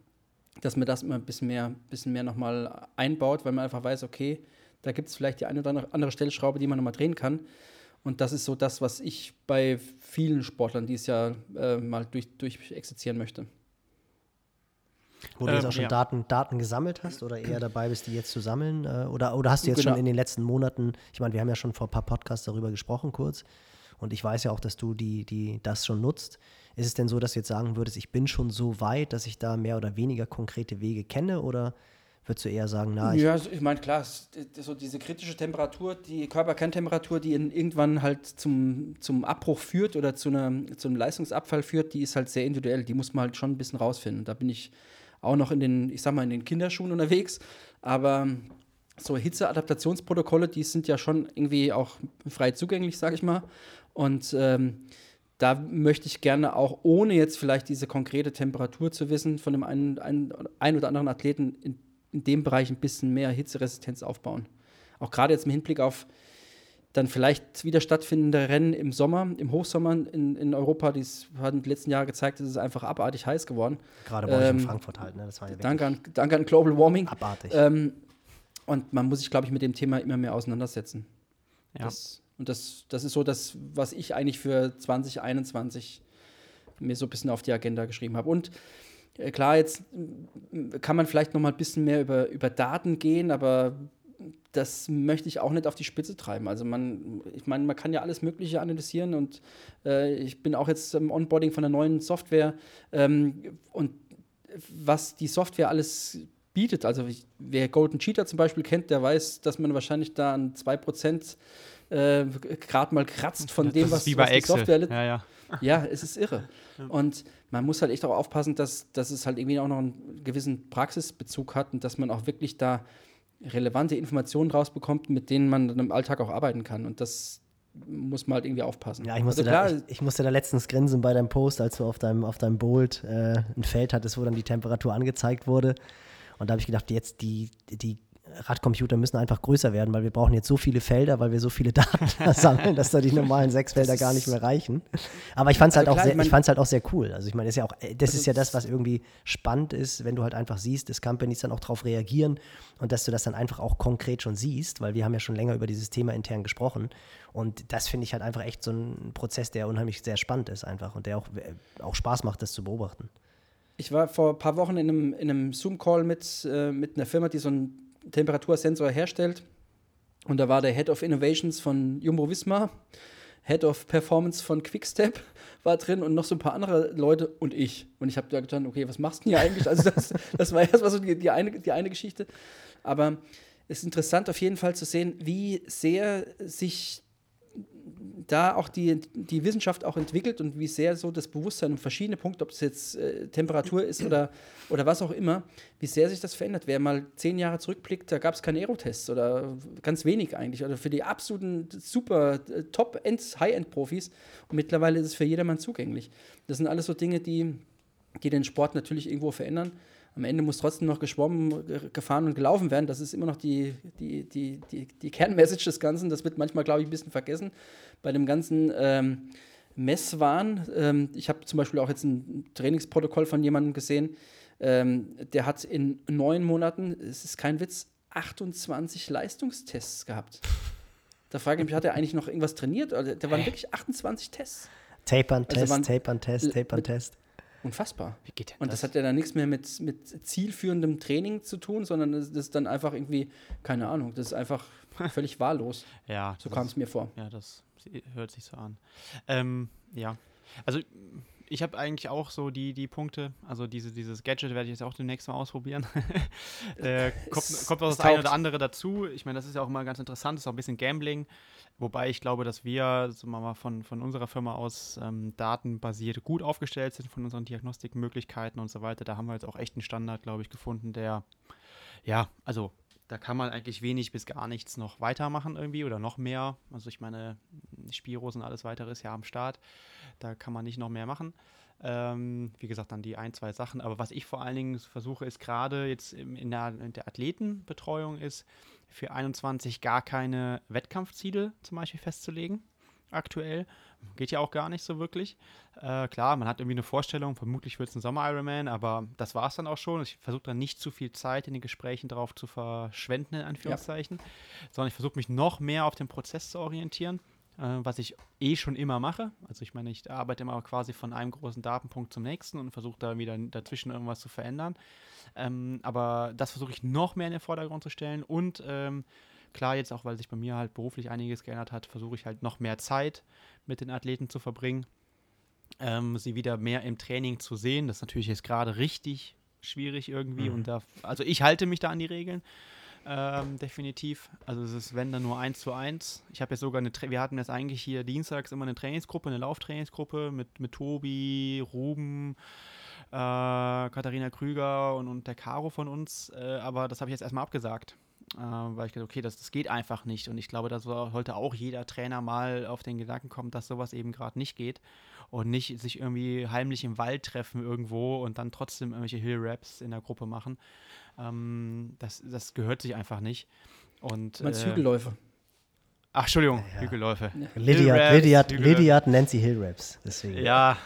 Speaker 3: dass man das immer ein bisschen mehr, bisschen mehr nochmal einbaut, weil man einfach weiß, okay, da gibt es vielleicht die eine oder andere Stellschraube, die man nochmal drehen kann. Und das ist so das, was ich bei vielen Sportlern dieses Jahr äh, mal durch, durchexerzieren möchte.
Speaker 2: Wo du jetzt ähm, auch schon ja. Daten, Daten gesammelt hast oder eher dabei bist, die jetzt zu sammeln? Äh, oder, oder hast du jetzt genau. schon in den letzten Monaten, ich meine, wir haben ja schon vor ein paar Podcasts darüber gesprochen kurz und ich weiß ja auch, dass du die, die das schon nutzt. Ist es denn so, dass du jetzt sagen würdest, ich bin schon so weit, dass ich da mehr oder weniger konkrete Wege kenne oder würdest du eher sagen, na,
Speaker 3: ich. Ja, ich meine, klar, so diese kritische Temperatur, die Körperkerntemperatur, die irgendwann halt zum, zum Abbruch führt oder zu, einer, zu einem Leistungsabfall führt, die ist halt sehr individuell. Die muss man halt schon ein bisschen rausfinden. Da bin ich auch noch in den, ich sag mal, in den Kinderschuhen unterwegs. Aber so Hitzeadaptationsprotokolle, die sind ja schon irgendwie auch frei zugänglich, sag ich mal. Und ähm, da möchte ich gerne auch, ohne jetzt vielleicht diese konkrete Temperatur zu wissen, von dem einen, einen, einen oder anderen Athleten in, in dem Bereich ein bisschen mehr Hitzeresistenz aufbauen. Auch gerade jetzt im Hinblick auf dann vielleicht wieder stattfindende Rennen im Sommer, im Hochsommer in, in Europa, die haben die letzten Jahre gezeigt, es ist einfach abartig heiß geworden.
Speaker 2: Gerade bei ähm, in Frankfurt halt, ne? Das war ja
Speaker 3: danke, an, danke an Global Warming.
Speaker 2: Abartig.
Speaker 3: Ähm, und man muss sich, glaube ich, mit dem Thema immer mehr auseinandersetzen. Ja. Das, und das, das ist so das, was ich eigentlich für 2021 mir so ein bisschen auf die Agenda geschrieben habe. Und äh, klar, jetzt kann man vielleicht noch mal ein bisschen mehr über, über Daten gehen, aber das möchte ich auch nicht auf die Spitze treiben. Also man, ich meine, man kann ja alles Mögliche analysieren und äh, ich bin auch jetzt im Onboarding von der neuen Software ähm, und was die Software alles bietet. Also wer Golden Cheater zum Beispiel kennt, der weiß, dass man wahrscheinlich da an 2% äh, gerade mal kratzt von dem, was,
Speaker 1: was die Software
Speaker 3: ja, ja. ja, es ist irre. [LAUGHS] Und man muss halt echt auch aufpassen, dass, dass es halt irgendwie auch noch einen gewissen Praxisbezug hat und dass man auch wirklich da relevante Informationen rausbekommt, mit denen man dann im Alltag auch arbeiten kann. Und das muss man halt irgendwie aufpassen.
Speaker 2: Ja, ich musste, also klar, da, ich, ich, musste da letztens grinsen bei deinem Post, als du auf deinem, auf deinem Bolt äh, ein Feld hattest, wo dann die Temperatur angezeigt wurde. Und da habe ich gedacht, jetzt die, die Radcomputer müssen einfach größer werden, weil wir brauchen jetzt so viele Felder, weil wir so viele Daten [LAUGHS] sammeln, dass da die normalen sechs Felder gar nicht mehr reichen. Aber ich fand es also halt, auch sehr, halt auch sehr cool. Also ich meine, das ist ja auch, äh, das also ist ja das, was irgendwie spannend ist, wenn du halt einfach siehst, dass Companies dann auch darauf reagieren und dass du das dann einfach auch konkret schon siehst, weil wir haben ja schon länger über dieses Thema intern gesprochen. Und das finde ich halt einfach echt so ein Prozess, der unheimlich sehr spannend ist einfach und der auch, äh, auch Spaß macht, das zu beobachten.
Speaker 3: Ich war vor ein paar Wochen in einem, in einem Zoom-Call mit, äh, mit einer Firma, die so einen Temperatursensor herstellt. Und da war der Head of Innovations von Jumbo Visma, Head of Performance von Quickstep [LAUGHS] war drin und noch so ein paar andere Leute und ich. Und ich habe da gedacht, okay, was machst du denn hier eigentlich? Also das, [LAUGHS] das war erstmal so die, die, eine, die eine Geschichte. Aber es ist interessant auf jeden Fall zu sehen, wie sehr sich da auch die, die Wissenschaft auch entwickelt und wie sehr so das Bewusstsein um verschiedene Punkte, ob es jetzt äh, Temperatur ist oder, oder was auch immer, wie sehr sich das verändert. Wer mal zehn Jahre zurückblickt, da gab es keine Aerotests oder ganz wenig eigentlich. Oder für die absoluten super äh, Top-End, High-End-Profis. Und mittlerweile ist es für jedermann zugänglich. Das sind alles so Dinge, die, die den Sport natürlich irgendwo verändern am Ende muss trotzdem noch geschwommen, gefahren und gelaufen werden. Das ist immer noch die, die, die, die, die Kernmessage des Ganzen. Das wird manchmal, glaube ich, ein bisschen vergessen bei dem ganzen ähm, Messwahn. Ähm, ich habe zum Beispiel auch jetzt ein Trainingsprotokoll von jemandem gesehen, ähm, der hat in neun Monaten, es ist kein Witz, 28 Leistungstests gehabt. Da frage ich mich, hat er eigentlich noch irgendwas trainiert? Also, da waren wirklich 28 Tests.
Speaker 2: Tape-an-Test, also Tape-an-Test, Tape-an-Test.
Speaker 3: Unfassbar. Wie geht denn Und das, das hat ja dann nichts mehr mit, mit zielführendem Training zu tun, sondern das, das ist dann einfach irgendwie, keine Ahnung, das ist einfach [LAUGHS] völlig wahllos.
Speaker 1: ja.
Speaker 3: So kam es mir vor.
Speaker 1: Ja, das hört sich so an. Ähm, ja. Also ich habe eigentlich auch so die, die Punkte, also diese, dieses Gadget werde ich jetzt auch demnächst mal ausprobieren. [LAUGHS] äh, kommt, kommt auch das eine oder andere dazu. Ich meine, das ist ja auch immer ganz interessant, das ist auch ein bisschen Gambling. Wobei ich glaube, dass wir sagen mal, von, von unserer Firma aus ähm, datenbasiert gut aufgestellt sind, von unseren Diagnostikmöglichkeiten und so weiter. Da haben wir jetzt auch echt einen Standard, glaube ich, gefunden, der, ja, also da kann man eigentlich wenig bis gar nichts noch weitermachen irgendwie oder noch mehr. Also ich meine, Spiros und alles weitere ist ja am Start. Da kann man nicht noch mehr machen. Ähm, wie gesagt, dann die ein, zwei Sachen. Aber was ich vor allen Dingen versuche, ist gerade jetzt in der, in der Athletenbetreuung ist, für 21 gar keine Wettkampfziele zum Beispiel festzulegen. Aktuell. Geht ja auch gar nicht so wirklich. Äh, klar, man hat irgendwie eine Vorstellung, vermutlich wird es ein Sommer-Ironman, aber das war es dann auch schon. Ich versuche dann nicht zu viel Zeit in den Gesprächen darauf zu verschwenden, in Anführungszeichen, ja. sondern ich versuche mich noch mehr auf den Prozess zu orientieren was ich eh schon immer mache. Also ich meine, ich arbeite immer quasi von einem großen Datenpunkt zum nächsten und versuche da wieder dazwischen irgendwas zu verändern. Ähm, aber das versuche ich noch mehr in den Vordergrund zu stellen und ähm, klar, jetzt auch, weil sich bei mir halt beruflich einiges geändert hat, versuche ich halt noch mehr Zeit mit den Athleten zu verbringen, ähm, sie wieder mehr im Training zu sehen. Das ist natürlich jetzt gerade richtig schwierig irgendwie mhm. und da, also ich halte mich da an die Regeln. Ähm, definitiv. Also es ist, wenn dann nur eins zu eins. Ich habe jetzt sogar eine, wir hatten jetzt eigentlich hier dienstags immer eine Trainingsgruppe, eine Lauftrainingsgruppe mit, mit Tobi, Ruben, äh, Katharina Krüger und, und der Caro von uns. Äh, aber das habe ich jetzt erstmal abgesagt. Äh, weil ich gedacht, okay, das, das geht einfach nicht. Und ich glaube, da sollte auch jeder Trainer mal auf den Gedanken kommen, dass sowas eben gerade nicht geht. Und nicht sich irgendwie heimlich im Wald treffen irgendwo und dann trotzdem irgendwelche Hill-Raps in der Gruppe machen. Ähm, das, das gehört sich einfach nicht. Und,
Speaker 3: du meinst äh, Hügelläufe?
Speaker 1: Ach, Entschuldigung, ja. Hügelläufe.
Speaker 2: Lydia, Lydia, Lydia hat Nancy Hillraps,
Speaker 1: deswegen. [LAUGHS] Ja,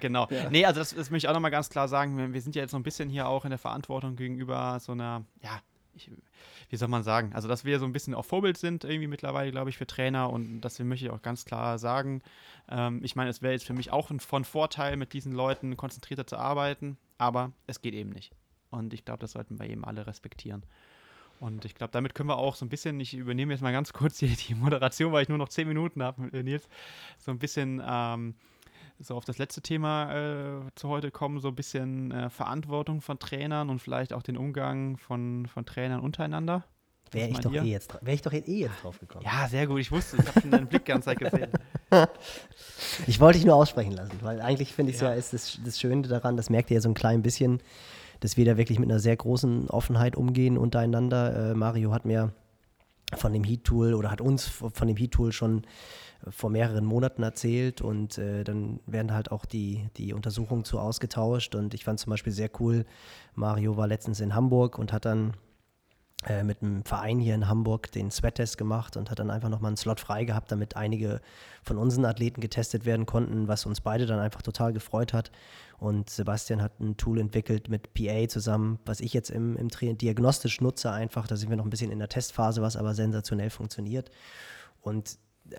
Speaker 1: genau. Ja. Nee, also das, das möchte ich auch nochmal ganz klar sagen. Wir sind ja jetzt so ein bisschen hier auch in der Verantwortung gegenüber so einer, ja, ich, wie soll man sagen, also dass wir so ein bisschen auch Vorbild sind irgendwie mittlerweile, glaube ich, für Trainer und das möchte ich auch ganz klar sagen. Ähm, ich meine, es wäre jetzt für mich auch von Vorteil, mit diesen Leuten konzentrierter zu arbeiten, aber es geht eben nicht. Und ich glaube, das sollten wir eben alle respektieren. Und ich glaube, damit können wir auch so ein bisschen, ich übernehme jetzt mal ganz [LAUGHS] kurz die, die Moderation, weil ich nur noch zehn Minuten habe, äh, Nils, so ein bisschen ähm, so auf das letzte Thema äh, zu heute kommen, so ein bisschen äh, Verantwortung von Trainern und vielleicht auch den Umgang von, von Trainern untereinander.
Speaker 2: Wäre ich, doch eh jetzt, wär ich doch eh jetzt drauf gekommen.
Speaker 1: Ja, sehr gut. Ich wusste, ich habe schon deinen Blick die ganze Zeit gesehen. [LAUGHS]
Speaker 2: ich wollte dich nur aussprechen lassen, weil eigentlich finde ich es ja, ja, ist das, das Schöne daran, das merkt ihr ja so ein klein bisschen, dass wir da wirklich mit einer sehr großen Offenheit umgehen untereinander. Äh, Mario hat mir von dem Heat-Tool oder hat uns von dem Heat-Tool schon vor mehreren Monaten erzählt und äh, dann werden halt auch die, die Untersuchungen zu ausgetauscht und ich fand zum Beispiel sehr cool, Mario war letztens in Hamburg und hat dann äh, mit einem Verein hier in Hamburg den Sweat-Test gemacht und hat dann einfach nochmal einen Slot frei gehabt, damit einige von unseren Athleten getestet werden konnten, was uns beide dann einfach total gefreut hat. Und Sebastian hat ein Tool entwickelt mit PA zusammen, was ich jetzt im, im diagnostisch nutze einfach. Da sind wir noch ein bisschen in der Testphase, was aber sensationell funktioniert. Und äh,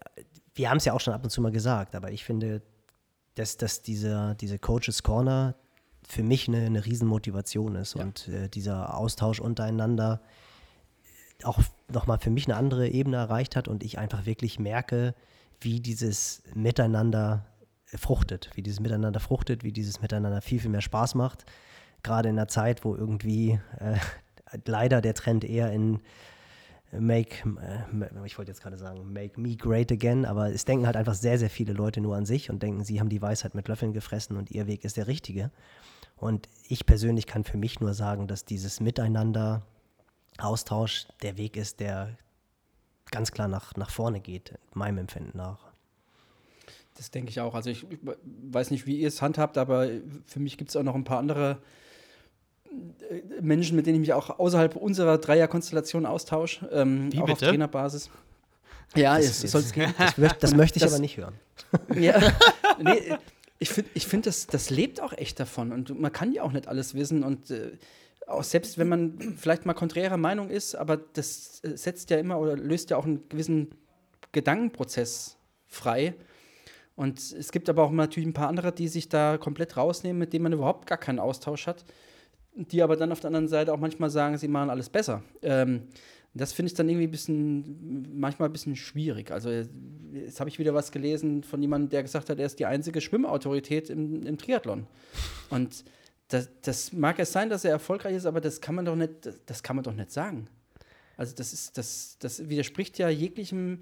Speaker 2: wir haben es ja auch schon ab und zu mal gesagt, aber ich finde, dass, dass diese, diese Coaches Corner für mich eine, eine Riesenmotivation ist ja. und äh, dieser Austausch untereinander auch nochmal für mich eine andere Ebene erreicht hat und ich einfach wirklich merke, wie dieses Miteinander fruchtet, wie dieses Miteinander fruchtet, wie dieses Miteinander viel, viel mehr Spaß macht. Gerade in einer Zeit, wo irgendwie äh, leider der Trend eher in Make, äh, ich wollte jetzt gerade sagen, Make Me Great Again, aber es denken halt einfach sehr, sehr viele Leute nur an sich und denken, sie haben die Weisheit mit Löffeln gefressen und ihr Weg ist der richtige. Und ich persönlich kann für mich nur sagen, dass dieses Miteinander, Austausch der Weg ist, der ganz klar nach, nach vorne geht, meinem Empfinden nach.
Speaker 3: Das denke ich auch. Also ich weiß nicht, wie ihr es handhabt, aber für mich gibt es auch noch ein paar andere äh, Menschen, mit denen ich mich auch außerhalb unserer Dreierkonstellation austausche, ähm,
Speaker 1: Wie
Speaker 3: auch
Speaker 1: bitte?
Speaker 3: auf Trainerbasis. Ja, das,
Speaker 2: es es geben. [LAUGHS] Das, möcht, das möchte ich das, aber nicht hören. [LAUGHS]
Speaker 3: Ja, nee, ich finde, ich find, das, das lebt auch echt davon. Und man kann ja auch nicht alles wissen. Und äh, auch selbst wenn man vielleicht mal konträrer Meinung ist, aber das äh, setzt ja immer oder löst ja auch einen gewissen Gedankenprozess frei. Und es gibt aber auch natürlich ein paar andere, die sich da komplett rausnehmen, mit denen man überhaupt gar keinen Austausch hat die aber dann auf der anderen Seite auch manchmal sagen, sie machen alles besser. Ähm, das finde ich dann irgendwie ein bisschen, manchmal ein bisschen schwierig. Also jetzt habe ich wieder was gelesen von jemandem, der gesagt hat, er ist die einzige Schwimmautorität im, im Triathlon. Und das, das, mag es sein, dass er erfolgreich ist, aber das kann man doch nicht, das kann man doch nicht sagen. Also das ist, das, das widerspricht ja jeglichem,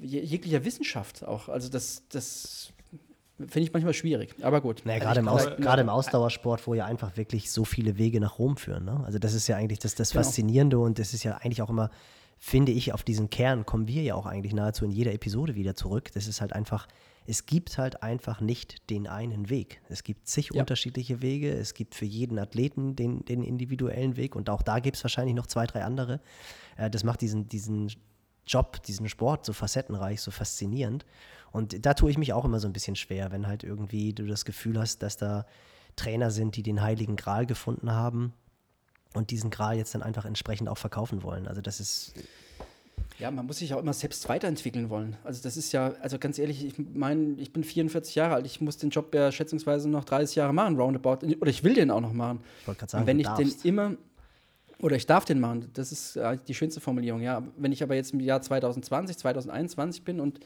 Speaker 3: jeglicher Wissenschaft auch. Also das, das Finde ich manchmal schwierig, aber gut.
Speaker 2: Naja, gerade im, Aus, im Ausdauersport, wo ja einfach wirklich so viele Wege nach Rom führen. Ne? Also das ist ja eigentlich das, das genau. Faszinierende und das ist ja eigentlich auch immer, finde ich, auf diesen Kern kommen wir ja auch eigentlich nahezu in jeder Episode wieder zurück. Das ist halt einfach, es gibt halt einfach nicht den einen Weg. Es gibt zig ja. unterschiedliche Wege. Es gibt für jeden Athleten den, den individuellen Weg und auch da gibt es wahrscheinlich noch zwei, drei andere. Äh, das macht diesen, diesen Job, diesen Sport so facettenreich, so faszinierend. Und da tue ich mich auch immer so ein bisschen schwer, wenn halt irgendwie du das Gefühl hast, dass da Trainer sind, die den heiligen Gral gefunden haben und diesen Gral jetzt dann einfach entsprechend auch verkaufen wollen. Also das ist
Speaker 3: ja, man muss sich auch immer selbst weiterentwickeln wollen. Also das ist ja, also ganz ehrlich, ich meine, ich bin 44 Jahre alt, ich muss den Job ja schätzungsweise noch 30 Jahre machen, roundabout, oder ich will den auch noch machen.
Speaker 2: Ich wollte gerade sagen,
Speaker 3: Und wenn ich darfst. den immer, oder ich darf den machen, das ist die schönste Formulierung, ja. Wenn ich aber jetzt im Jahr 2020, 2021 bin und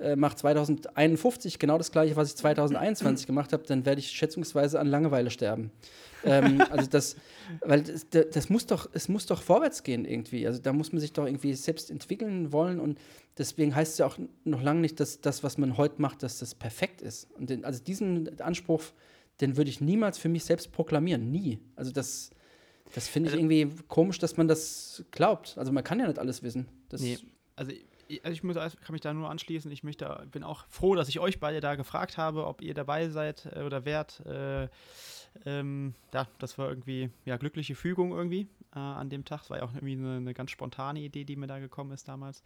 Speaker 3: äh, mache 2051 genau das gleiche, was ich 2021 gemacht habe, dann werde ich schätzungsweise an Langeweile sterben. ähm, [LAUGHS] also das, weil das, das, muss doch, es muss doch vorwärts gehen irgendwie. Also da muss man sich doch irgendwie selbst entwickeln wollen und deswegen heißt es ja auch noch lange nicht, dass das, was man heute macht, dass das perfekt ist. Und den, also diesen Anspruch, den würde ich niemals für mich selbst proklamieren, nie. Also das, das finde ich also, irgendwie komisch, dass man das glaubt. Also man kann ja nicht alles wissen. Das
Speaker 1: nee, also also ich muss, kann mich da nur anschließen. Ich möchte, bin auch froh, dass ich euch beide da gefragt habe, ob ihr dabei seid äh, oder wärt. Äh, ähm, ja, das war irgendwie ja glückliche Fügung irgendwie äh, an dem Tag. Es war ja auch irgendwie eine, eine, ganz spontane Idee, die mir da gekommen ist damals.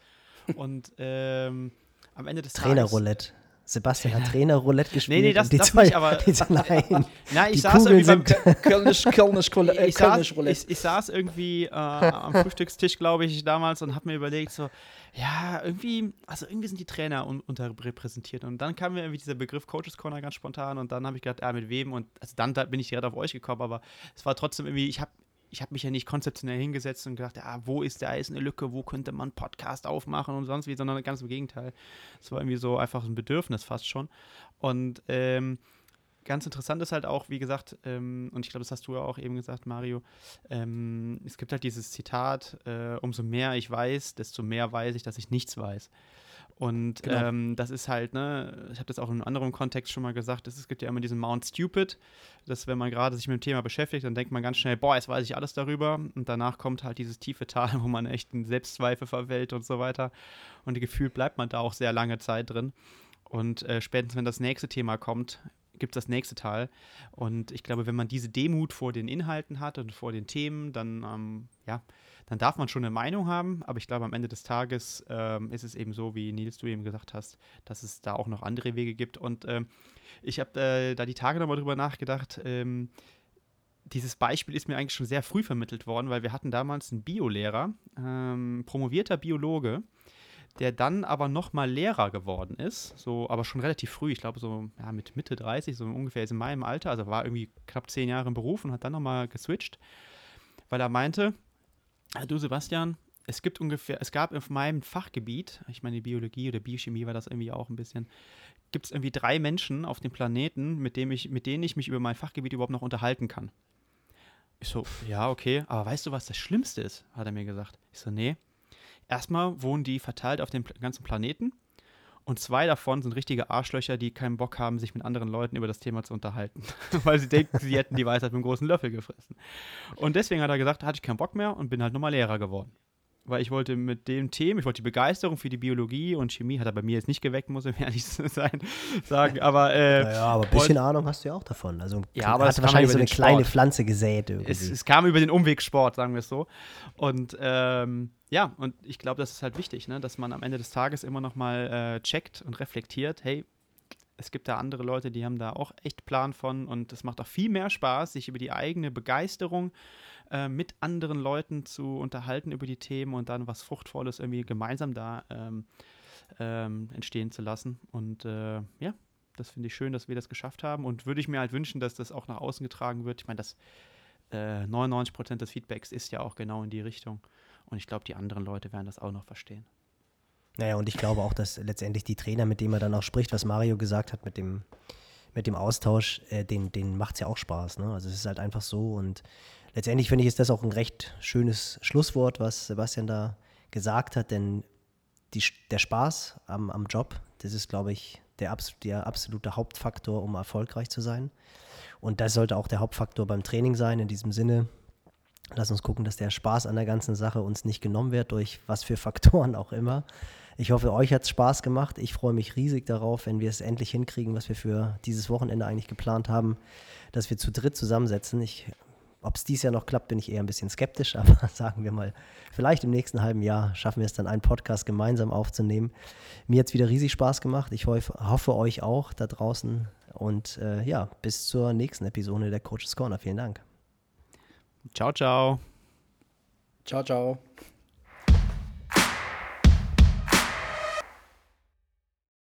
Speaker 1: Und ähm, am Ende des
Speaker 2: Trainerroulette. Sebastian hat Trainerroulette gespielt.
Speaker 1: Nee, nee, das, das zwei, nicht, aber. [LAUGHS]
Speaker 2: Diese, [LAUGHS] nein,
Speaker 1: na, ich saß Kugeln irgendwie beim [LAUGHS]
Speaker 3: Kölnisch, Kölnisch, Kölnisch,
Speaker 1: ich, saß, ich, ich saß irgendwie äh, am Frühstückstisch, glaube ich, damals und habe mir überlegt, so, ja, irgendwie, also irgendwie sind die Trainer un unterrepräsentiert. Und dann kam mir irgendwie dieser Begriff Coaches Corner ganz spontan und dann habe ich gedacht, ja, mit wem? Und also dann da bin ich direkt auf euch gekommen, aber es war trotzdem irgendwie, ich habe ich habe mich ja nicht konzeptionell hingesetzt und gedacht, ja, wo ist da ist eine Lücke, wo könnte man Podcast aufmachen und sonst wie, sondern ganz im Gegenteil. Es war irgendwie so einfach ein Bedürfnis fast schon. Und ähm, ganz interessant ist halt auch, wie gesagt, ähm, und ich glaube, das hast du ja auch eben gesagt, Mario, ähm, es gibt halt dieses Zitat, äh, umso mehr ich weiß, desto mehr weiß ich, dass ich nichts weiß. Und genau. ähm, das ist halt, ne, ich habe das auch in einem anderen Kontext schon mal gesagt, es gibt ja immer diesen Mount Stupid, dass wenn man gerade sich mit dem Thema beschäftigt, dann denkt man ganz schnell, boah, jetzt weiß ich alles darüber. Und danach kommt halt dieses tiefe Tal, [LAUGHS] wo man echt in Selbstzweifel verwält und so weiter. Und gefühlt bleibt man da auch sehr lange Zeit drin. Und äh, spätestens, wenn das nächste Thema kommt, gibt es das nächste Teil. Und ich glaube, wenn man diese Demut vor den Inhalten hat und vor den Themen, dann, ähm, ja, dann darf man schon eine Meinung haben. Aber ich glaube, am Ende des Tages ähm, ist es eben so, wie Nils, du eben gesagt hast, dass es da auch noch andere Wege gibt. Und ähm, ich habe äh, da die Tage nochmal drüber nachgedacht. Ähm, dieses Beispiel ist mir eigentlich schon sehr früh vermittelt worden, weil wir hatten damals einen Biolehrer, ähm, promovierter Biologe, der dann aber nochmal Lehrer geworden ist, so, aber schon relativ früh, ich glaube so ja, mit Mitte 30, so ungefähr in meinem Alter, also war irgendwie knapp zehn Jahre im Beruf und hat dann nochmal geswitcht, weil er meinte, du Sebastian, es gibt ungefähr, es gab auf meinem Fachgebiet, ich meine Biologie oder Biochemie war das irgendwie auch ein bisschen, gibt es irgendwie drei Menschen auf dem Planeten, mit, dem ich, mit denen ich mich über mein Fachgebiet überhaupt noch unterhalten kann. Ich so, ja, okay, aber weißt du, was das Schlimmste ist? Hat er mir gesagt. Ich so, nee. Erstmal wohnen die verteilt auf dem ganzen Planeten und zwei davon sind richtige Arschlöcher, die keinen Bock haben, sich mit anderen Leuten über das Thema zu unterhalten, [LAUGHS] weil sie denken, sie hätten die Weisheit mit einem großen Löffel gefressen. Und deswegen hat er gesagt, hatte ich keinen Bock mehr und bin halt nochmal Lehrer geworden weil ich wollte mit dem Themen, ich wollte die Begeisterung für die Biologie und Chemie hat er bei mir jetzt nicht geweckt, muss ich [LAUGHS] ehrlich sein, sagen, aber
Speaker 2: äh, naja, aber ein bisschen Ahnung hast du ja auch davon. Also ja, aber hast wahrscheinlich so eine kleine Pflanze gesät
Speaker 1: irgendwie. Es, es, kam über den Umweg Sport, sagen wir es so. Und ähm, ja, und ich glaube, das ist halt wichtig, ne, dass man am Ende des Tages immer noch mal äh, checkt und reflektiert, hey, es gibt da andere Leute, die haben da auch echt Plan von und es macht auch viel mehr Spaß, sich über die eigene Begeisterung äh, mit anderen Leuten zu unterhalten über die Themen und dann was Fruchtvolles irgendwie gemeinsam da ähm, ähm, entstehen zu lassen. Und äh, ja, das finde ich schön, dass wir das geschafft haben und würde ich mir halt wünschen, dass das auch nach außen getragen wird. Ich meine, das äh, 99 Prozent des Feedbacks ist ja auch genau in die Richtung. Und ich glaube, die anderen Leute werden das auch noch verstehen.
Speaker 2: Naja, und ich glaube auch, dass letztendlich die Trainer, mit denen man dann auch spricht, was Mario gesagt hat, mit dem, mit dem Austausch, äh, den, den macht es ja auch Spaß. Ne? Also es ist halt einfach so und letztendlich finde ich, ist das auch ein recht schönes Schlusswort, was Sebastian da gesagt hat, denn die, der Spaß am, am Job, das ist, glaube ich, der, der absolute Hauptfaktor, um erfolgreich zu sein. Und das sollte auch der Hauptfaktor beim Training sein. In diesem Sinne, lass uns gucken, dass der Spaß an der ganzen Sache uns nicht genommen wird, durch was für Faktoren auch immer. Ich hoffe, euch hat es Spaß gemacht. Ich freue mich riesig darauf, wenn wir es endlich hinkriegen, was wir für dieses Wochenende eigentlich geplant haben, dass wir zu dritt zusammensetzen. Ich ob es dieses Jahr noch klappt, bin ich eher ein bisschen skeptisch, [LAUGHS] aber sagen wir mal, vielleicht im nächsten halben Jahr schaffen wir es dann, einen Podcast gemeinsam aufzunehmen. Mir hat es wieder riesig Spaß gemacht. Ich hoffe, hoffe euch auch da draußen. Und äh, ja, bis zur nächsten Episode der Coaches Corner. Vielen Dank.
Speaker 1: Ciao, ciao.
Speaker 3: Ciao, ciao.